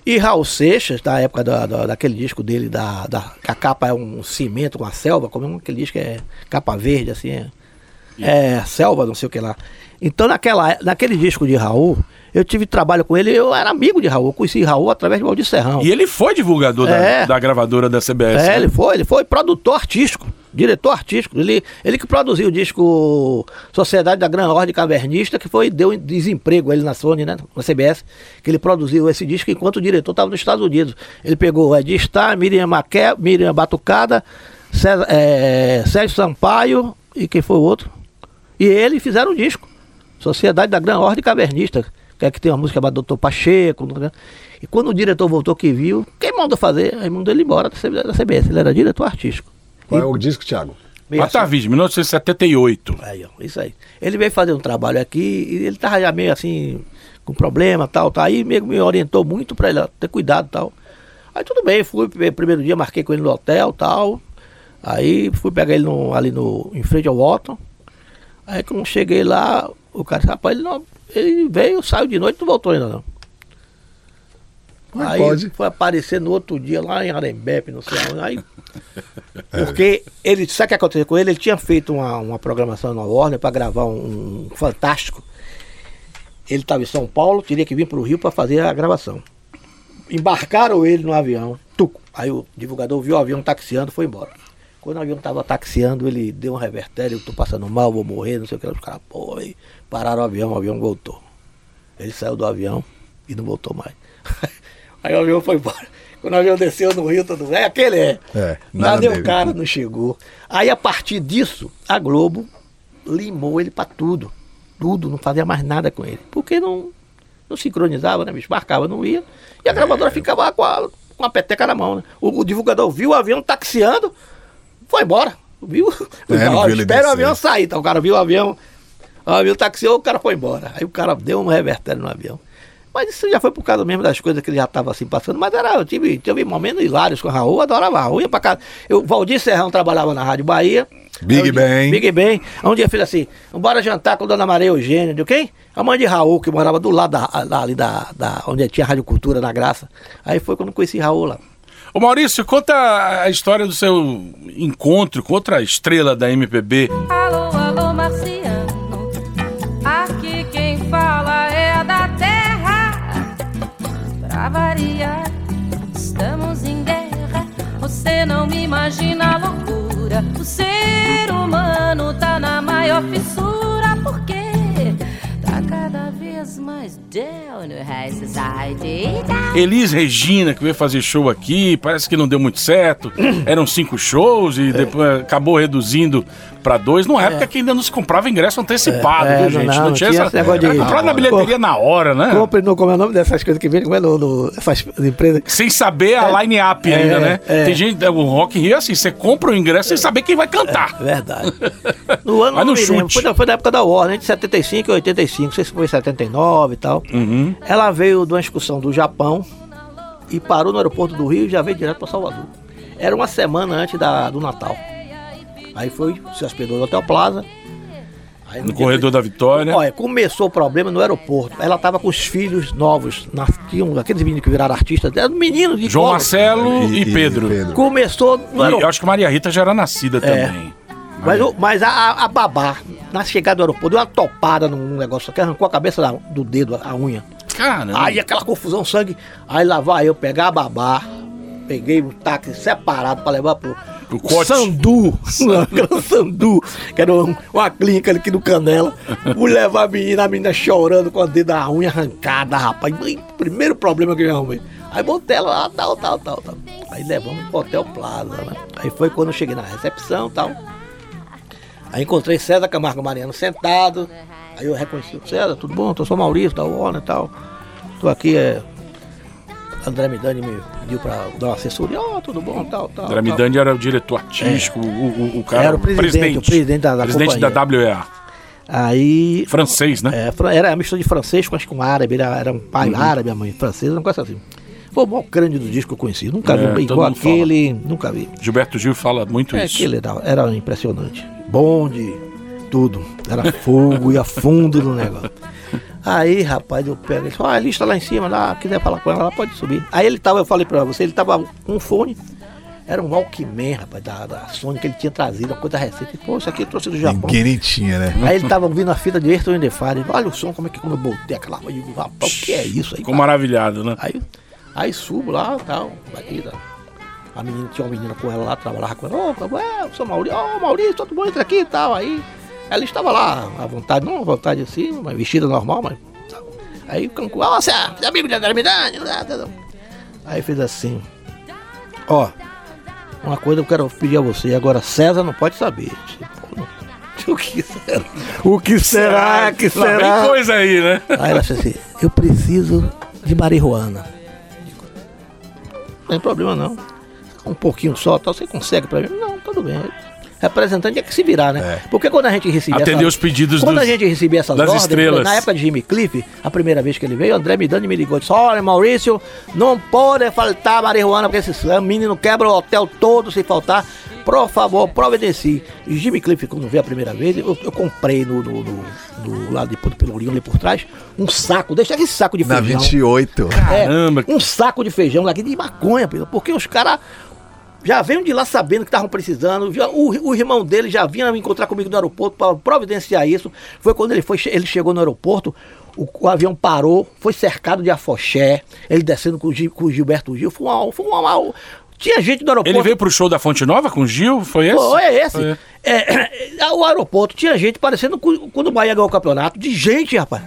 S5: E Raul Seixas, da época da, da- daquele disco dele, da, da, que a capa é um cimento com a selva, como é aquele disco é capa verde, assim, é, é selva, não sei o que lá. Então, naquela, naquele disco de Raul, eu tive trabalho com ele, eu era amigo de Raul, eu conheci Raul através de Valdir Serrão.
S2: E ele foi divulgador da,
S5: É.
S2: da gravadora da CBS.
S5: É,
S2: né?
S5: ele foi, ele foi produtor artístico, diretor artístico. Ele, ele que produziu o disco Sociedade da Gran Ordem Cavernista, que foi, deu desemprego a ele na Sony, né? Na CBS, que ele produziu esse disco enquanto o diretor estava nos Estados Unidos. Ele pegou Ed Star, Miriam, Maqué, Miriam Batucada, César, é, Sérgio Sampaio e quem foi o outro? E ele fizeram o disco. Sociedade da Gran Ordem Cavernista, que é que tem uma música chamada Doutor Pacheco. né? E quando o diretor voltou que viu, quem mandou fazer? Aí mandou ele embora da CB da CBS. Ele era diretor artístico.
S3: Qual é o disco, Thiago?
S2: Atavídeo, 1978.
S5: Aí, ó, isso aí. Ele veio fazer um trabalho aqui e ele tava já meio assim, com problema tal, tal. Aí meio que me orientou muito pra ele ó, ter cuidado tal. Aí tudo bem, fui, eh, primeiro dia marquei com ele no hotel tal. Aí fui pegar ele no- ali no, em frente ao Otton. Aí quando cheguei lá, o cara disse, rapaz, ele, não, ele veio, saiu de noite e não voltou ainda não.
S3: Como é
S5: Aí
S3: pode?
S5: foi aparecer no outro dia lá em Arembepe, não sei aonde. Aí, [LAUGHS] porque ele, sabe o que aconteceu com ele? Ele tinha feito uma, uma programação na Warner para gravar um, um Fantástico. Ele estava em São Paulo, teria que vir para o Rio para fazer a gravação. Embarcaram ele no avião, tuco. Aí o divulgador viu o avião taxiando foi embora. Quando o avião estava taxiando, ele deu um revertério, eu tô passando mal, vou morrer, não sei o que. Os caras, pô, aí pararam o avião, o avião voltou. Ele saiu do avião e não voltou mais. [LAUGHS] Aí o avião foi embora. Quando o avião desceu no Rio, todo é aquele é.
S3: É, nada
S5: o cara não chegou. Aí a partir disso, a Globo limou ele pra tudo. Tudo, não fazia mais nada com ele. Porque não, não sincronizava, né, bicho? Marcava, não ia. E a gravadora ficava com a, com a peteca na mão, né? O, o divulgador viu o avião taxiando, foi embora. Viu?
S3: É, não viu
S5: espera o avião sair. Então o cara viu o avião, o avião taxiou, o cara foi embora. Aí o cara deu um revertério no avião. Mas isso já foi por causa mesmo das coisas que ele já estava assim passando. Mas era, eu tive, tive momentos hilários com o Raul, adorava Raul, ia pra casa. Eu, Valdir Serrão trabalhava na Rádio Bahia.
S3: Big Ben.
S5: Big Ben. Aí Um dia fez assim, bora jantar com Dona Maria Eugênia, de quem? A mãe de Raul, que morava do lado da, da- ali da, da, onde tinha a Rádio Cultura, na Graça. Aí foi quando eu conheci Raul lá.
S2: Ô Maurício, conta a história do seu encontro com outra estrela da MPB.
S9: Alô, Você não me imagina a loucura. O ser humano tá na maior fissura. Por quê? Tá cada vez mais down no high society.
S2: Elis Regina, que veio fazer show aqui, parece que não deu muito certo. [CLEARS THROAT] Eram cinco shows e depois acabou reduzindo pra dois. Numa época que ainda não se comprava ingresso antecipado,
S5: É,
S2: viu,
S5: não,
S2: gente?
S5: não,
S2: Não, tinha
S5: tinha
S2: essa.
S5: negócio de-
S2: Era comprado na bilheteria na hora, né?
S5: Compre no, como é o nome dessas coisas que vem, como é no, no, essas empresas.
S2: Sem saber a line-up
S5: É,
S2: ainda, né?
S5: é.
S2: Tem gente, o Rock in Rio é assim, você compra o ingresso sem saber quem vai cantar.
S5: Verdade. [LAUGHS] No ano não
S2: no chute.
S5: foi, foi da época da Warner, de 75 e 85, não sei se foi 79 e tal.
S2: Uhum.
S5: Ela veio de uma excursão do Japão e parou no aeroporto do Rio e já veio direto para Salvador. Era uma semana antes da, do Natal. Aí foi, se hospedou no Hotel Plaza. Aí
S2: No
S5: dia-
S2: corredor da Vitória.
S5: Olha, começou o problema no aeroporto. Ela tava com os filhos novos, nas- tinham aqueles meninos que viraram artistas, eram meninos de
S2: João
S5: colo.
S2: Marcelo e, Pedro.
S5: Começou no
S2: E eu
S5: aeroporto.
S2: acho que Maria Rita já era nascida
S5: É.
S2: também.
S5: Mas, o- mas a, a- babá, na chegada do aeroporto, deu uma topada num negócio que arrancou a cabeça da- do dedo, a unha.
S2: Caramba.
S5: Aí aquela confusão, sangue. Aí lá vai eu pegar a babá, peguei um táxi separado pra levar pro, Sandu, [LAUGHS] Sandu, que era um- uma clínica aqui no Canela. Fui levar a menina, a menina chorando com a dedo da unha arrancada, rapaz. Primeiro problema que eu arrumei. Aí botei ela lá, tal, tal, tal, tal. Aí levamos pro Hotel Plaza, né? Aí foi quando eu cheguei na recepção tal. Aí encontrei César Camargo Mariano sentado. Aí eu reconheci o César, tudo bom? Eu sou Maurício da Warner e tal. Tô aqui, é. André Midani me pediu pra dar uma assessoria. Ó, tudo bom, tal, tal.
S2: André. Midani era o diretor artístico, o, o, o cara.
S5: Era o presidente, o presidente da- da
S2: presidente da WEA.
S5: Aí.
S2: Francês, né?
S5: É, era a mistura de francês com, acho que com árabe, ele era, era um pai
S2: Uhum.
S5: árabe, a mãe francesa, uma coisa assim. Foi o maior crânio do disco que eu conheci. Nunca
S2: É,
S5: vi igual aquele, nunca vi.
S2: Gilberto Gil fala muito
S5: É,
S2: isso.
S5: aquele era, era impressionante. Bonde, tudo. Era fogo, ia fundo no negócio. [LAUGHS] Aí, rapaz, eu pego ele disse, ah, a lista lá em cima, lá, quiser falar com ela, ela pode subir. Aí ele tava, eu falei pra você, ele tava com um fone. Era um Walkman, rapaz, da, da Sony que ele tinha trazido, uma coisa recente. Pô, isso aqui eu trouxe do Japão.
S3: Ninguém nem tinha, né?
S5: Aí ele tava ouvindo a fita de Ayrton de Fire. Olha o som, como é que como eu botei aquela. Eu digo, rapaz, o que é isso aí?
S2: Ficou
S5: cara?
S2: maravilhado, né?
S5: Aí, aí subo lá tal. Tá. A menina tinha uma menina com ela lá, trabalhava com ela. Ô, é, eu sou Maurício, ô Maurício, todo mundo entra aqui e tal. Aí ela estava lá, à vontade, não à vontade assim, mas vestida normal, mas. Aí o Cancu, ó, você é amigo de André Midani? Aí fez assim. Ó, uma coisa eu quero pedir a você, agora César não pode saber. Não- [LAUGHS] O que será? O que será? que
S2: Lá vem
S5: será?
S2: coisa aí, né?
S5: Aí ela disse assim, eu preciso de marihuana. Não tem problema não. Um pouquinho só, tal, você consegue pra mim? Não, tudo bem. Representante é que se virar, né? Porque quando a gente recebia
S2: Atender
S5: essa-
S2: os pedidos
S5: Quando
S2: dos-
S5: a gente recebia essas
S2: das
S5: ordens,
S2: estrelas.
S5: na época de Jimmy Cliff, a primeira vez que ele veio, o André Midani me ligou e disse, olha Maurício, não pode faltar marihuana, porque esse menino quebra o hotel todo se faltar. Por favor, providencie. E Jimmy Cliff, quando veio a primeira vez, eu, eu comprei no, no, no- no lado de Ponto Pelourinho, ali por trás, um saco, deixa esse saco de
S3: Na
S5: feijão.
S3: 28.
S5: É,
S2: Caramba.
S5: um saco de feijão aqui de maconha, porque os caras já veio de lá sabendo que estavam precisando. já- o, o irmão dele já vinha me encontrar comigo no aeroporto para providenciar isso. Foi quando ele foi, ele chegou no aeroporto, o, o avião parou, foi cercado de afoxé, ele descendo com com o Gilberto Gil. Foi uma, foi uma, uma- tinha gente no aeroporto.
S2: Ele veio pro show da Fonte Nova com o Gil? Foi esse?
S5: Foi é esse.
S2: Foi.
S5: É, é, o aeroporto tinha gente parecendo quando o Bahia ganhou o campeonato, de gente, rapaz.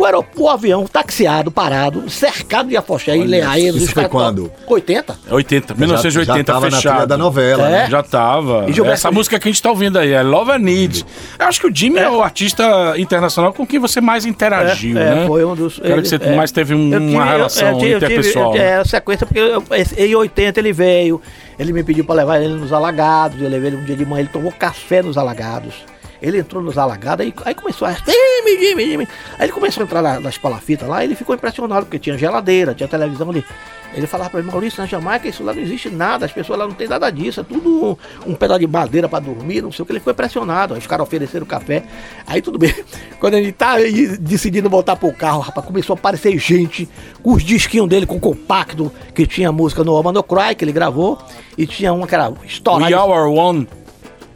S5: O, aerop- o avião taxiado, parado, cercado de afoxé e leaeiros.
S3: isso foi quando?
S5: 80.
S2: 80,
S3: já
S2: 1980
S3: tava na
S2: fechado.
S3: trilha da novela,
S5: É.
S3: né?
S2: Já tava.
S5: E Gilberto
S2: Essa música que a gente tá ouvindo aí é Love and Need. Eu acho que o Jimmy é, o artista internacional com quem você mais interagiu,
S5: é,
S2: né?
S5: foi um dos.
S2: Quero que você
S5: é.
S2: mais teve um-
S5: Eu tive-
S2: uma
S5: eu-
S2: relação
S5: eu tive- eu tive-
S2: interpessoal.
S5: eu-
S2: né?
S5: É, sequência, porque eu- em 80 ele veio, ele me pediu para levar ele nos alagados, eu levei ele um dia de manhã, ele tomou café nos alagados. Ele entrou nos alagados, aí, aí começou a. Aí ele começou a entrar na- nas palafitas lá, ele ficou impressionado, porque tinha geladeira, tinha televisão ali. Ele falava pra mim, Maurício, na Jamaica isso lá não existe nada, as pessoas lá não tem nada disso, é tudo um, um pedaço de madeira pra dormir, não sei o que. Ele ficou impressionado, os caras ofereceram café. Aí tudo bem. [LAUGHS] Quando ele tá decidindo voltar pro carro, rapaz, começou a aparecer gente com os disquinhos dele, com compacto, que tinha música no Woman No Cry, que ele gravou, e tinha uma que era estourada.
S2: We Are One.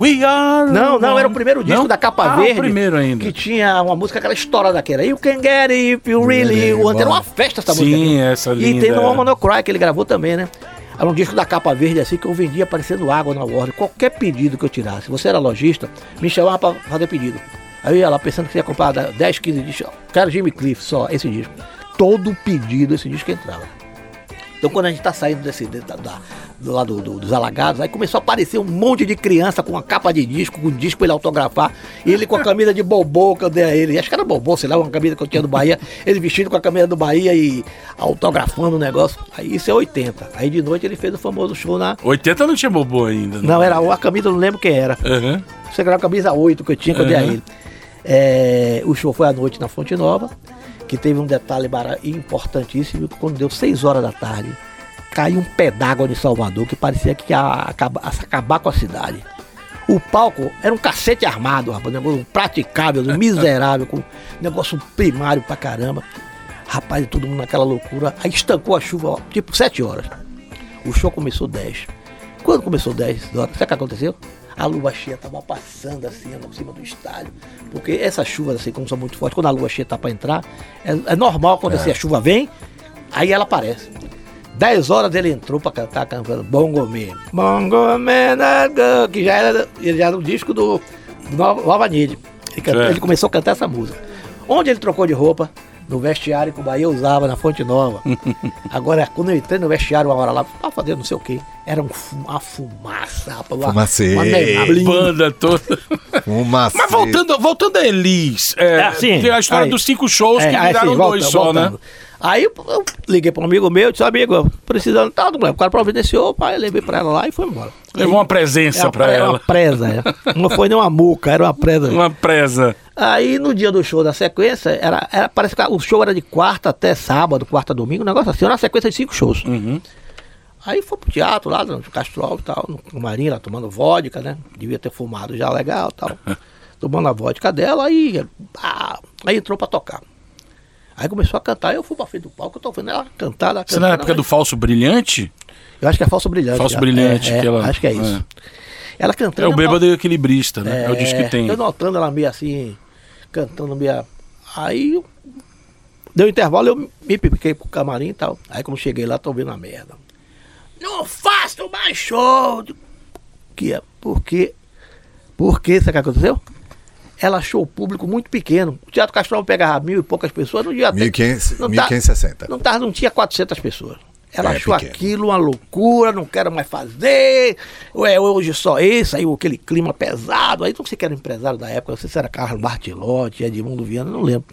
S2: We Are
S5: Não, não, era o primeiro disco
S2: Não?
S5: da capa
S2: ah,
S5: verde.
S2: o primeiro ainda.
S5: Que tinha uma música, aquela história daquela. You can get it if you really
S3: Really
S5: want. Era uma festa essa
S2: Sim,
S5: música. aqui.
S2: essa
S5: E
S2: linda.
S5: tem no Woman No Cry, que ele gravou também, né? Era um disco da capa verde, assim, que eu vendia parecendo água na Warner. Qualquer pedido que eu tirasse. Você era lojista, me chamava pra fazer pedido. Aí eu ia lá pensando que ia comprar 10, 15 discos. Quero Jimmy Cliff, só esse disco. Todo pedido esse disco entrava. Então quando a gente tá saindo desse, da, da- do lado do- dos alagados, aí começou a aparecer um monte de criança com uma capa de disco, com disco pra ele autografar, e ele com a camisa de bobô que eu dei a ele, acho que era bobô, sei lá, uma camisa que eu tinha do Bahia, ele vestido com a camisa do Bahia e autografando o negócio. Aí isso é 80. Aí de noite ele fez o famoso show na.
S2: 80 não tinha bobo ainda. né?
S5: Não, era a camisa, não lembro quem era.
S2: Aham.
S5: Você era a camisa 8 que eu tinha que eu dei a
S2: Uhum.
S5: ele. É, o show foi à noite na Fonte Nova, que teve um detalhe importantíssimo, quando deu 6 horas da tarde, caiu um pé d'água de Salvador que parecia que ia acabar, acabar com a cidade. O palco era um cacete armado, rapaz, um negócio impraticável, miserável, com negócio primário pra caramba. Rapaz, todo mundo naquela loucura. Aí estancou a chuva, ó, tipo 7 horas. O show começou 10. Quando começou 10 horas, sabe o que aconteceu? A lua cheia estava passando assim por cima do estádio. Porque essas chuvas, assim, como são muito fortes, quando a lua cheia tá para entrar, é, é normal acontecer. A chuva vem, Aí ela aparece. 10 horas ele entrou pra cantar cantando Bongo Man. Bongo Man, que já era, ele já era um disco do, do Nova Nid. Ele, canta- ele começou a cantar essa música. Onde ele trocou de roupa? No vestiário que o Bahia usava na Fonte Nova. [LAUGHS] Agora, quando eu entrei no vestiário uma hora lá, tava fazendo não sei o quê. Era um fu- uma fumaça, rapaz. uma-
S3: Fumaceira.
S5: uma.
S2: Banda toda.
S3: Uma
S2: Mas voltando, voltando a Elis, é,
S5: É, assim,
S2: tem a história
S5: aí.
S2: dos cinco shows que
S5: É, aí,
S2: viraram
S5: assim,
S2: dois
S5: volta-
S2: só, né?
S5: Aí eu, liguei para um amigo meu, disse, amigo, precisando, tá, tudo bem. o cara providenciou, pai, levei para ela lá e foi embora.
S2: Levou uma presença
S5: É,
S2: pra
S5: é
S2: ela.
S5: uma presa, é. Não foi nem uma muca, era uma presa.
S2: Uma presa.
S5: Aí no dia do show da sequência, era, era- parece que o show era de quarta até sábado, quarta a domingo, um negócio assim, era uma sequência de cinco shows.
S2: Uhum.
S5: Aí foi pro teatro lá, no Castrol e tal, no, Marinho, lá tomando vodka, né? Devia ter fumado já legal e tal. [LAUGHS] tomando a vodka dela, aí, ah, aí entrou pra tocar. Aí começou a cantar, eu fui pra frente do palco, eu tô vendo ela cantar, ela
S2: Você na época do Falso Brilhante?
S5: Eu acho que é Falso Brilhante.
S2: Falso
S5: já.
S2: Brilhante,
S5: é, é,
S2: que ela-
S5: Acho que é isso. Ela cantando.
S2: É o bêbado e o equilibrista, né? É, o disco que tem.
S5: Eu notando ela meio assim, cantando meio. Aí deu intervalo, eu me piquei pro camarim e tal. Aí quando cheguei lá, tô vendo a merda. Não faço mais show! Que é? Por quê? Por quê? Sabe o que aconteceu? Ela achou o público muito pequeno. O Teatro Castro pegava mil e poucas pessoas, não ia ter.
S3: 1500,
S5: não tá-
S3: 1560.
S5: Não, tava, não tinha 400 pessoas. Ela
S3: É,
S5: achou
S3: pequeno.
S5: aquilo uma loucura, não quero mais fazer. Ué, hoje só esse, aí aquele clima pesado. Aí não sei que era empresário da época, não sei se era Carlos Bartilotti, Edmundo Viana, não lembro.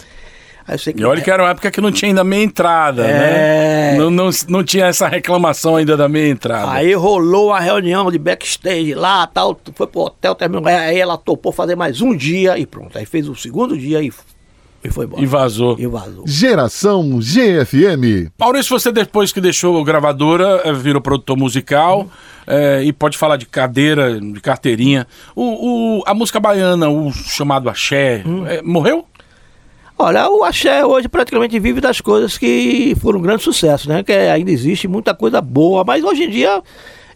S5: Aí eu sei que
S2: E olha que era uma época que não tinha ainda meia entrada,
S5: É.
S2: né? Não, não, não tinha essa reclamação ainda da meia entrada.
S5: Aí rolou uma reunião de backstage lá, tal, foi pro hotel, terminou. Aí ela topou fazer mais um dia e pronto. Aí fez o segundo dia e, e foi embora.
S2: E vazou.
S5: E vazou.
S10: Geração GFM.
S2: Maurício, você depois que deixou a gravadora, eh, virou produtor musical eh, e pode falar de cadeira, de carteirinha. O, o- a música baiana, o chamado axé,
S5: Hum.
S2: eh, morreu?
S5: Olha, o axé hoje praticamente vive das coisas que foram um grande sucesso, né? Que ainda existe muita coisa boa, mas hoje em dia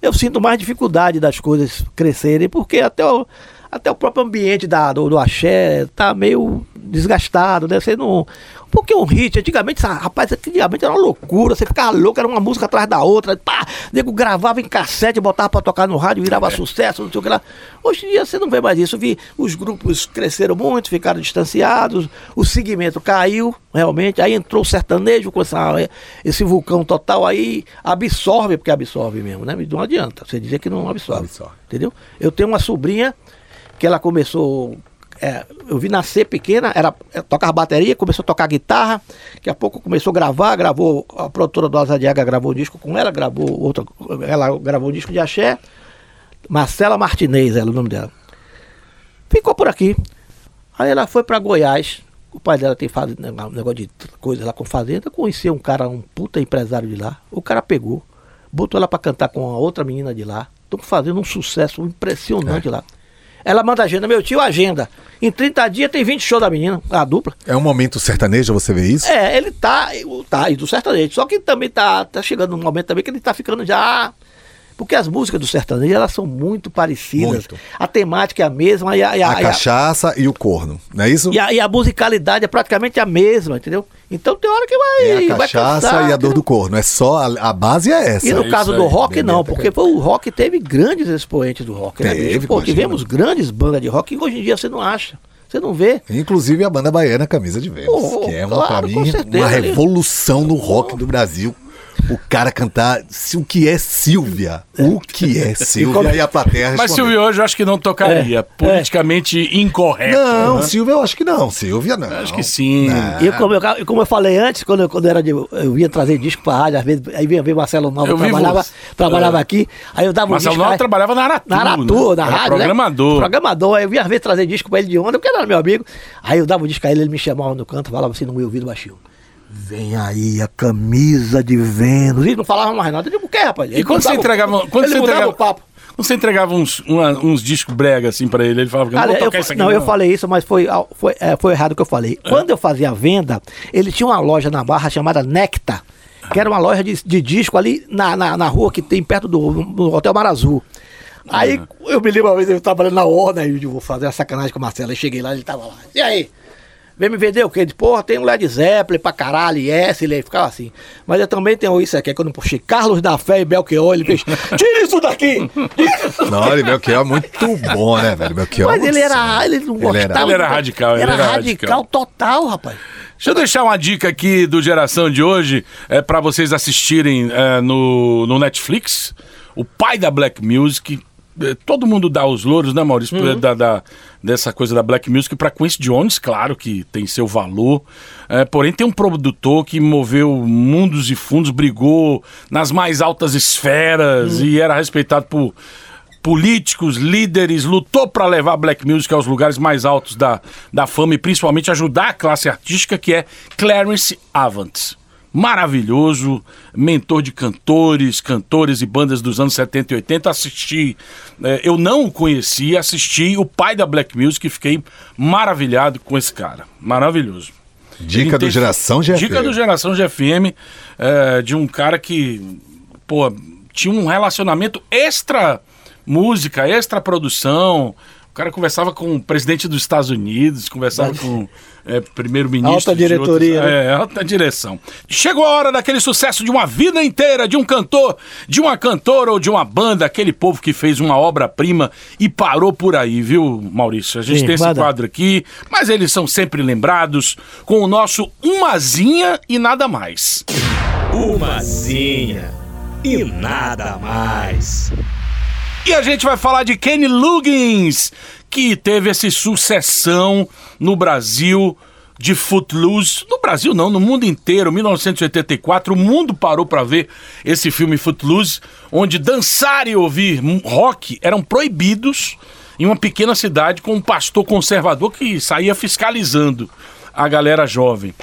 S5: eu sinto mais dificuldade das coisas crescerem, porque até o, até o próprio ambiente da, do, do axé tá meio desgastado, né? Você não. Porque um hit, antigamente, rapaz, antigamente era uma loucura, você ficava louco, era uma música atrás da outra, pá, nego gravava em cassete, botava pra tocar no rádio, virava sucesso, não sei o que lá. Hoje em dia você não vê mais isso. Vi, os grupos cresceram muito, ficaram distanciados, o segmento caiu, realmente, aí entrou o sertanejo com essa, esse vulcão total, aí absorve, porque absorve mesmo, né? Não adianta você dizer que não absorve.
S3: Absorve.
S5: Entendeu? Eu tenho uma sobrinha que ela começou. é, eu vi nascer pequena, era, é, tocava bateria, começou a tocar guitarra, daqui a pouco começou a gravar, gravou, a produtora do Águia gravou um disco com ela, gravou outra, ela gravou um disco de axé, Marcela Martinez era o nome dela. Ficou por aqui. Aí ela foi pra Goiás, o pai dela tem faz, um negócio de coisa lá com fazenda, conheceu um cara, um puta empresário de lá, o cara pegou, botou ela pra cantar com a outra menina de lá, estão fazendo um sucesso impressionante lá. Ela manda agenda, meu tio, agenda. Em 30 dias tem 20 shows da menina, a dupla.
S3: É um momento sertanejo, você vê isso?
S5: É, ele tá, tá, e do sertanejo. Só que também tá, tá chegando um momento também que ele tá ficando já. Porque as músicas do sertanejo, elas são muito parecidas.
S3: Muito.
S5: A temática é a mesma e a, e a-
S3: A
S5: e a-
S3: cachaça e o corno, não é isso?
S5: e a, e a musicalidade é praticamente a mesma, entendeu? Então tem hora que vai.
S3: É a
S5: vai
S3: cachaça
S5: cansar,
S3: e a dor do corno. É só a, a base é essa.
S5: E no
S2: isso
S5: caso
S2: aí,
S5: do rock, não, porque foi o rock teve grandes expoentes do rock. né,
S3: Teve,
S5: bicho? Pô,
S3: imagina.
S5: tivemos grandes bandas de rock que hoje em dia você não acha. Você não vê.
S3: Inclusive a banda baiana Camisa de Vênus,
S5: Oh,
S3: que é uma,
S5: claro,
S3: pra mim
S5: certeza,
S3: uma
S5: ali.
S3: revolução no rock do Brasil. O cara cantar se- o que é Silvia. O que é [LAUGHS] Silvia e a plateia
S2: Mas. Silvio hoje eu acho que não tocaria. Politicamente incorreto.
S3: Não,
S2: né?
S3: Silvia eu acho que não. Silvia não.
S2: Acho que sim.
S5: E como eu, como eu falei antes, quando eu, quando eu era de, eu vinha trazer disco pra rádio, às vezes, aí vinha ver Marcelo Nova,
S2: Eu
S5: trabalhava,
S2: você.
S5: trabalhava aqui, aí eu dava um
S2: Marcelo
S5: disco.
S2: Nova
S5: aí-
S2: trabalhava na Aratu.
S5: Na Aratu,
S2: né?
S5: na
S2: Era
S5: rádio.
S2: Programador.
S5: Né? Programador. Aí eu vinha às vezes trazer disco pra ele de onda, porque ele era meu amigo. Aí eu dava um disco a ele, ele me chamava no canto, falava assim no meu ouvido baixinho. Vem aí a camisa de Vênus. E não falava mais nada. Eu digo, o que, rapaz?
S2: E quando você
S5: o-
S2: entregava. Quando
S5: ele
S2: você entregava,
S5: o papo.
S2: Quando você entregava uns, uma- uns discos brega assim pra ele, ele falava que não vou
S5: eu,
S2: tocar isso aqui.
S5: não, eu falei isso, mas foi, foi, é, foi errado o que eu falei. Quando eu fazia a venda, ele tinha uma loja na Barra chamada Necta, que era uma loja de, de disco ali na, na, na rua que tem perto do, do Hotel Mar Azul. Aí eu me lembro uma vez eu trabalhando na Ordem, aí eu digo, vou fazer uma sacanagem com o Marcelo. Aí cheguei lá, ele tava lá. E aí? Vem me vender o quê? Porra, tem um Led Zeppelin pra caralho, yes, ele ficava assim. Mas eu também tenho isso aqui, quando eu puxei Carlos da Fé e Belchior, ele fez, tira isso daqui! [LAUGHS]
S3: Não, ele Belchior é muito bom, né, velho? Belchior.
S5: Mas ele era, ele não
S3: Ele era-
S5: gostava.
S2: Ele era radical, ele
S5: Era,
S2: era
S5: radical,
S2: radical.
S5: total, rapaz.
S2: Deixa eu deixar uma dica aqui do Geração de hoje, é para vocês assistirem é, no, no Netflix. O pai da Black Music. É, Todo mundo dá os louros, né, Maurício?
S5: Uhum.
S2: Da, da- dessa coisa da Black Music para Quincy Jones, claro que tem seu valor. É, porém, tem um produtor que moveu mundos e fundos, brigou nas mais altas esferas
S5: Uhum.
S2: e era respeitado por políticos, líderes, lutou para levar a Black Music aos lugares mais altos da, da fama e principalmente ajudar a classe artística, que é Clarence Avant. Maravilhoso, mentor de cantores, cantores e bandas dos anos 70 e 80. Assisti, eh, eu não o conhecia, assisti o pai da Black Music e fiquei maravilhado com esse cara. Maravilhoso.
S3: Dica do Geração GFM.
S2: Dica do Geração GFM, é, de um cara que, pô, tinha um relacionamento extra música, extra produção. O cara conversava com o presidente dos Estados Unidos, conversava com é, primeiro-ministro.
S5: Alta diretoria,
S2: outros-
S5: né?
S2: É, alta direção. Chegou a hora daquele sucesso de uma vida inteira, de um cantor, de uma cantora ou de uma banda, aquele povo que fez uma obra-prima e parou por aí, viu, Maurício? A gente
S5: Sim,
S2: tem esse quadro aqui, mas eles são sempre lembrados com o nosso Umazinha e nada mais.
S11: Umazinha e nada mais.
S2: E a gente vai falar de Kenny Loggins, que teve essa sucessão no Brasil de Footloose. No Brasil não, no mundo inteiro, 1984, o mundo parou para ver esse filme Footloose, onde dançar e ouvir rock eram proibidos em uma pequena cidade com um pastor conservador que saía fiscalizando a galera jovem.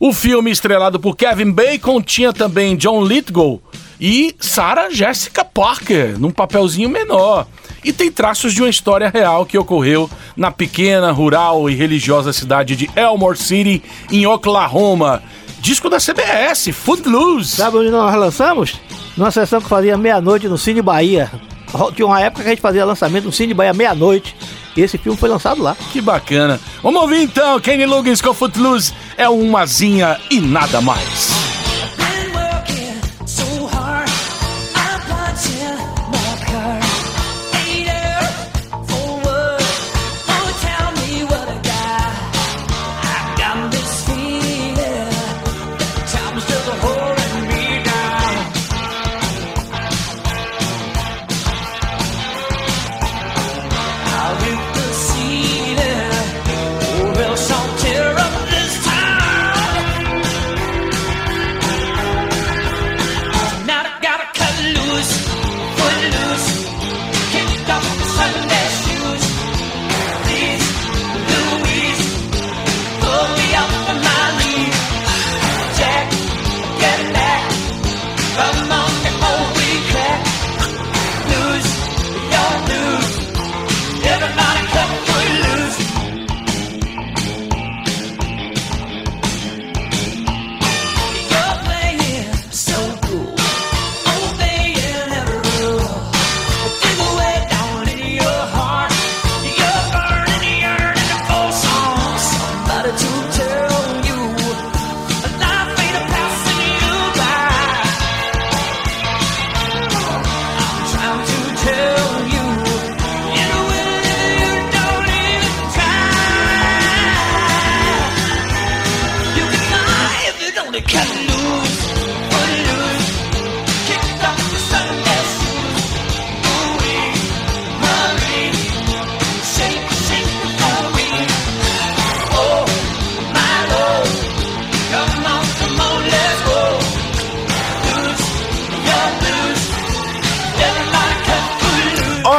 S2: O filme, estrelado por Kevin Bacon, tinha também John Lithgow e Sarah Jessica Parker, num papelzinho menor. E tem traços de uma história real que ocorreu na pequena, rural e religiosa cidade de Elmore City, em Oklahoma. Disco da CBS, Footloose.
S5: Sabe onde nós lançamos? Numa sessão que fazia meia-noite no Cine Bahia. Tinha uma época que a gente fazia lançamento no Cine Bahia meia-noite. E esse filme foi lançado lá.
S2: Que bacana. Vamos ouvir então, Kenny Loggins com Footloose. É umazinha e nada mais.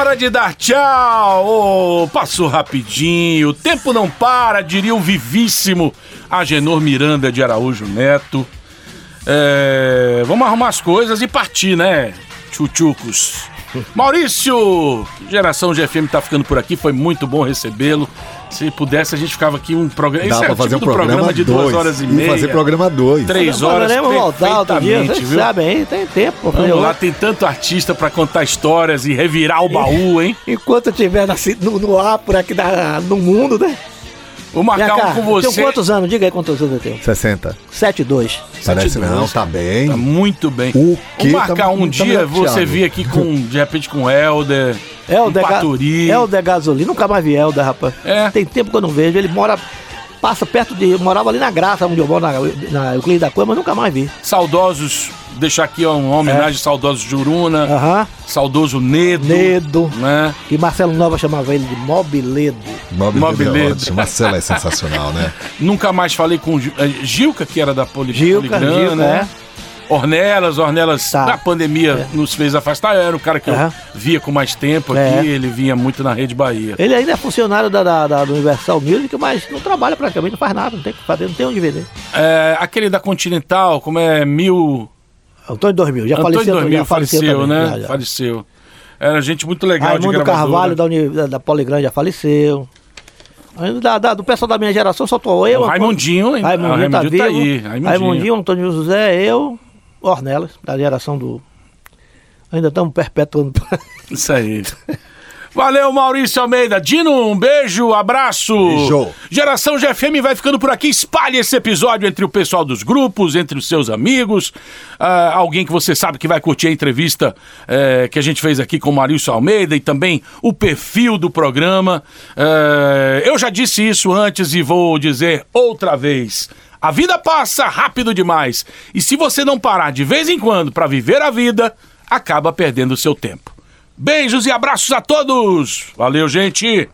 S2: Hora de dar tchau! Ô, passou rapidinho, o tempo não para, diria o vivíssimo Agenor Miranda de Araújo Neto. É, vamos arrumar as coisas e partir, né, tchutchucos? [LAUGHS] Maurício, Geração GFM tá ficando por aqui, foi muito bom recebê-lo. Se pudesse, a gente ficava aqui um programa.
S3: Dá
S2: Esse é
S3: pra
S2: o
S3: fazer
S2: tipo
S3: um
S2: do
S3: programa,
S2: programa de duas
S3: dois.
S2: horas e meia.
S3: fazer programa dois.
S2: Três horas
S5: Podemos voltar outro dia, vocês
S2: viu?
S5: sabem, hein? Tem tempo
S2: Vamos lá, tem tanto artista pra contar histórias e revirar o baú, hein? [LAUGHS]
S5: Enquanto eu estiver na ci- no, no ar por aqui da- no mundo, né?
S2: Vou marcar
S5: cá,
S2: um com
S5: eu
S2: você.
S5: tenho quantos anos? Diga aí quantos anos eu tenho.
S3: 60.
S5: 7 e 2.
S3: Parece
S2: 72.
S3: não, tá bem.
S2: Tá muito bem.
S3: O quê?
S2: Vou marcar
S3: Tá-
S2: um
S3: tá
S2: dia,
S3: que
S2: você vir aqui com, de repente, com o Helder,
S5: Helder,
S2: com
S5: ga
S2: Paturi.
S5: Helder Gasolina, nunca mais vi Helder, rapaz.
S2: É.
S5: Tem tempo que eu não vejo. Ele mora, passa perto de. Eu morava ali na Graça, onde eu moro, na, na Euclides da Cunha, mas nunca mais vi.
S2: Saudosos, deixar aqui uma homenagem aos saudosos Juruna,
S5: É. Aham.
S2: saudoso Nedo,
S5: Nedo.
S2: né?
S5: E Marcelo Nova chamava ele de Mobiledo.
S3: Mob
S2: Mobiledo.
S3: Ledo. ótimo. Marcelo é sensacional, né? [LAUGHS]
S2: Nunca mais falei com eh, Gilca, que era da Poli,
S5: Gilca,
S2: Poligrana,
S5: Gilca,
S2: né? Ornelas, Ornelas,
S5: Tá.
S2: na pandemia nos fez afastar. Era o cara que
S5: Aham.
S2: eu via com mais tempo
S5: É.
S2: aqui, ele vinha muito na Rede Bahia.
S5: Ele ainda é funcionário da, da, da- Universal Music, mas não trabalha praticamente, não faz nada, não tem que fazer, não tem onde vender.
S2: É, aquele da Continental, como é mil.
S5: Antônio 2000, já
S2: Antônio
S5: faleceu,
S2: 2000
S5: já faleceu,
S2: faleceu,
S5: também,
S2: né?
S5: já, já.
S2: Faleceu. Era gente muito legal de
S5: Raimundo
S2: gravadora.
S5: Carvalho da, Uni- da, da Poligrande já faleceu. Da, da- do pessoal da minha geração só tô eu.
S2: O Raimundinho, hein?
S5: Raimundinho, tá
S2: Raimundinho tá
S5: vivo.
S2: aí, Raimundinho.
S5: Raimundinho, Antônio José, eu, Ornelas, da geração do. Ainda estamos perpetuando. [LAUGHS]
S2: Isso aí. Valeu, Maurício Almeida. Dino, um beijo, abraço.
S3: Beijo.
S2: Geração GFM vai ficando por aqui. Espalhe esse episódio entre o pessoal dos grupos, entre os seus amigos. Ah, alguém que você sabe que vai curtir a entrevista eh, que a gente fez aqui com o Maurício Almeida e também o perfil do programa. Eh, eu já disse isso antes e vou dizer outra vez. A vida passa rápido demais. E se você não parar de vez em quando para viver a vida, acaba perdendo o seu tempo. Beijos e abraços a todos. Valeu, gente.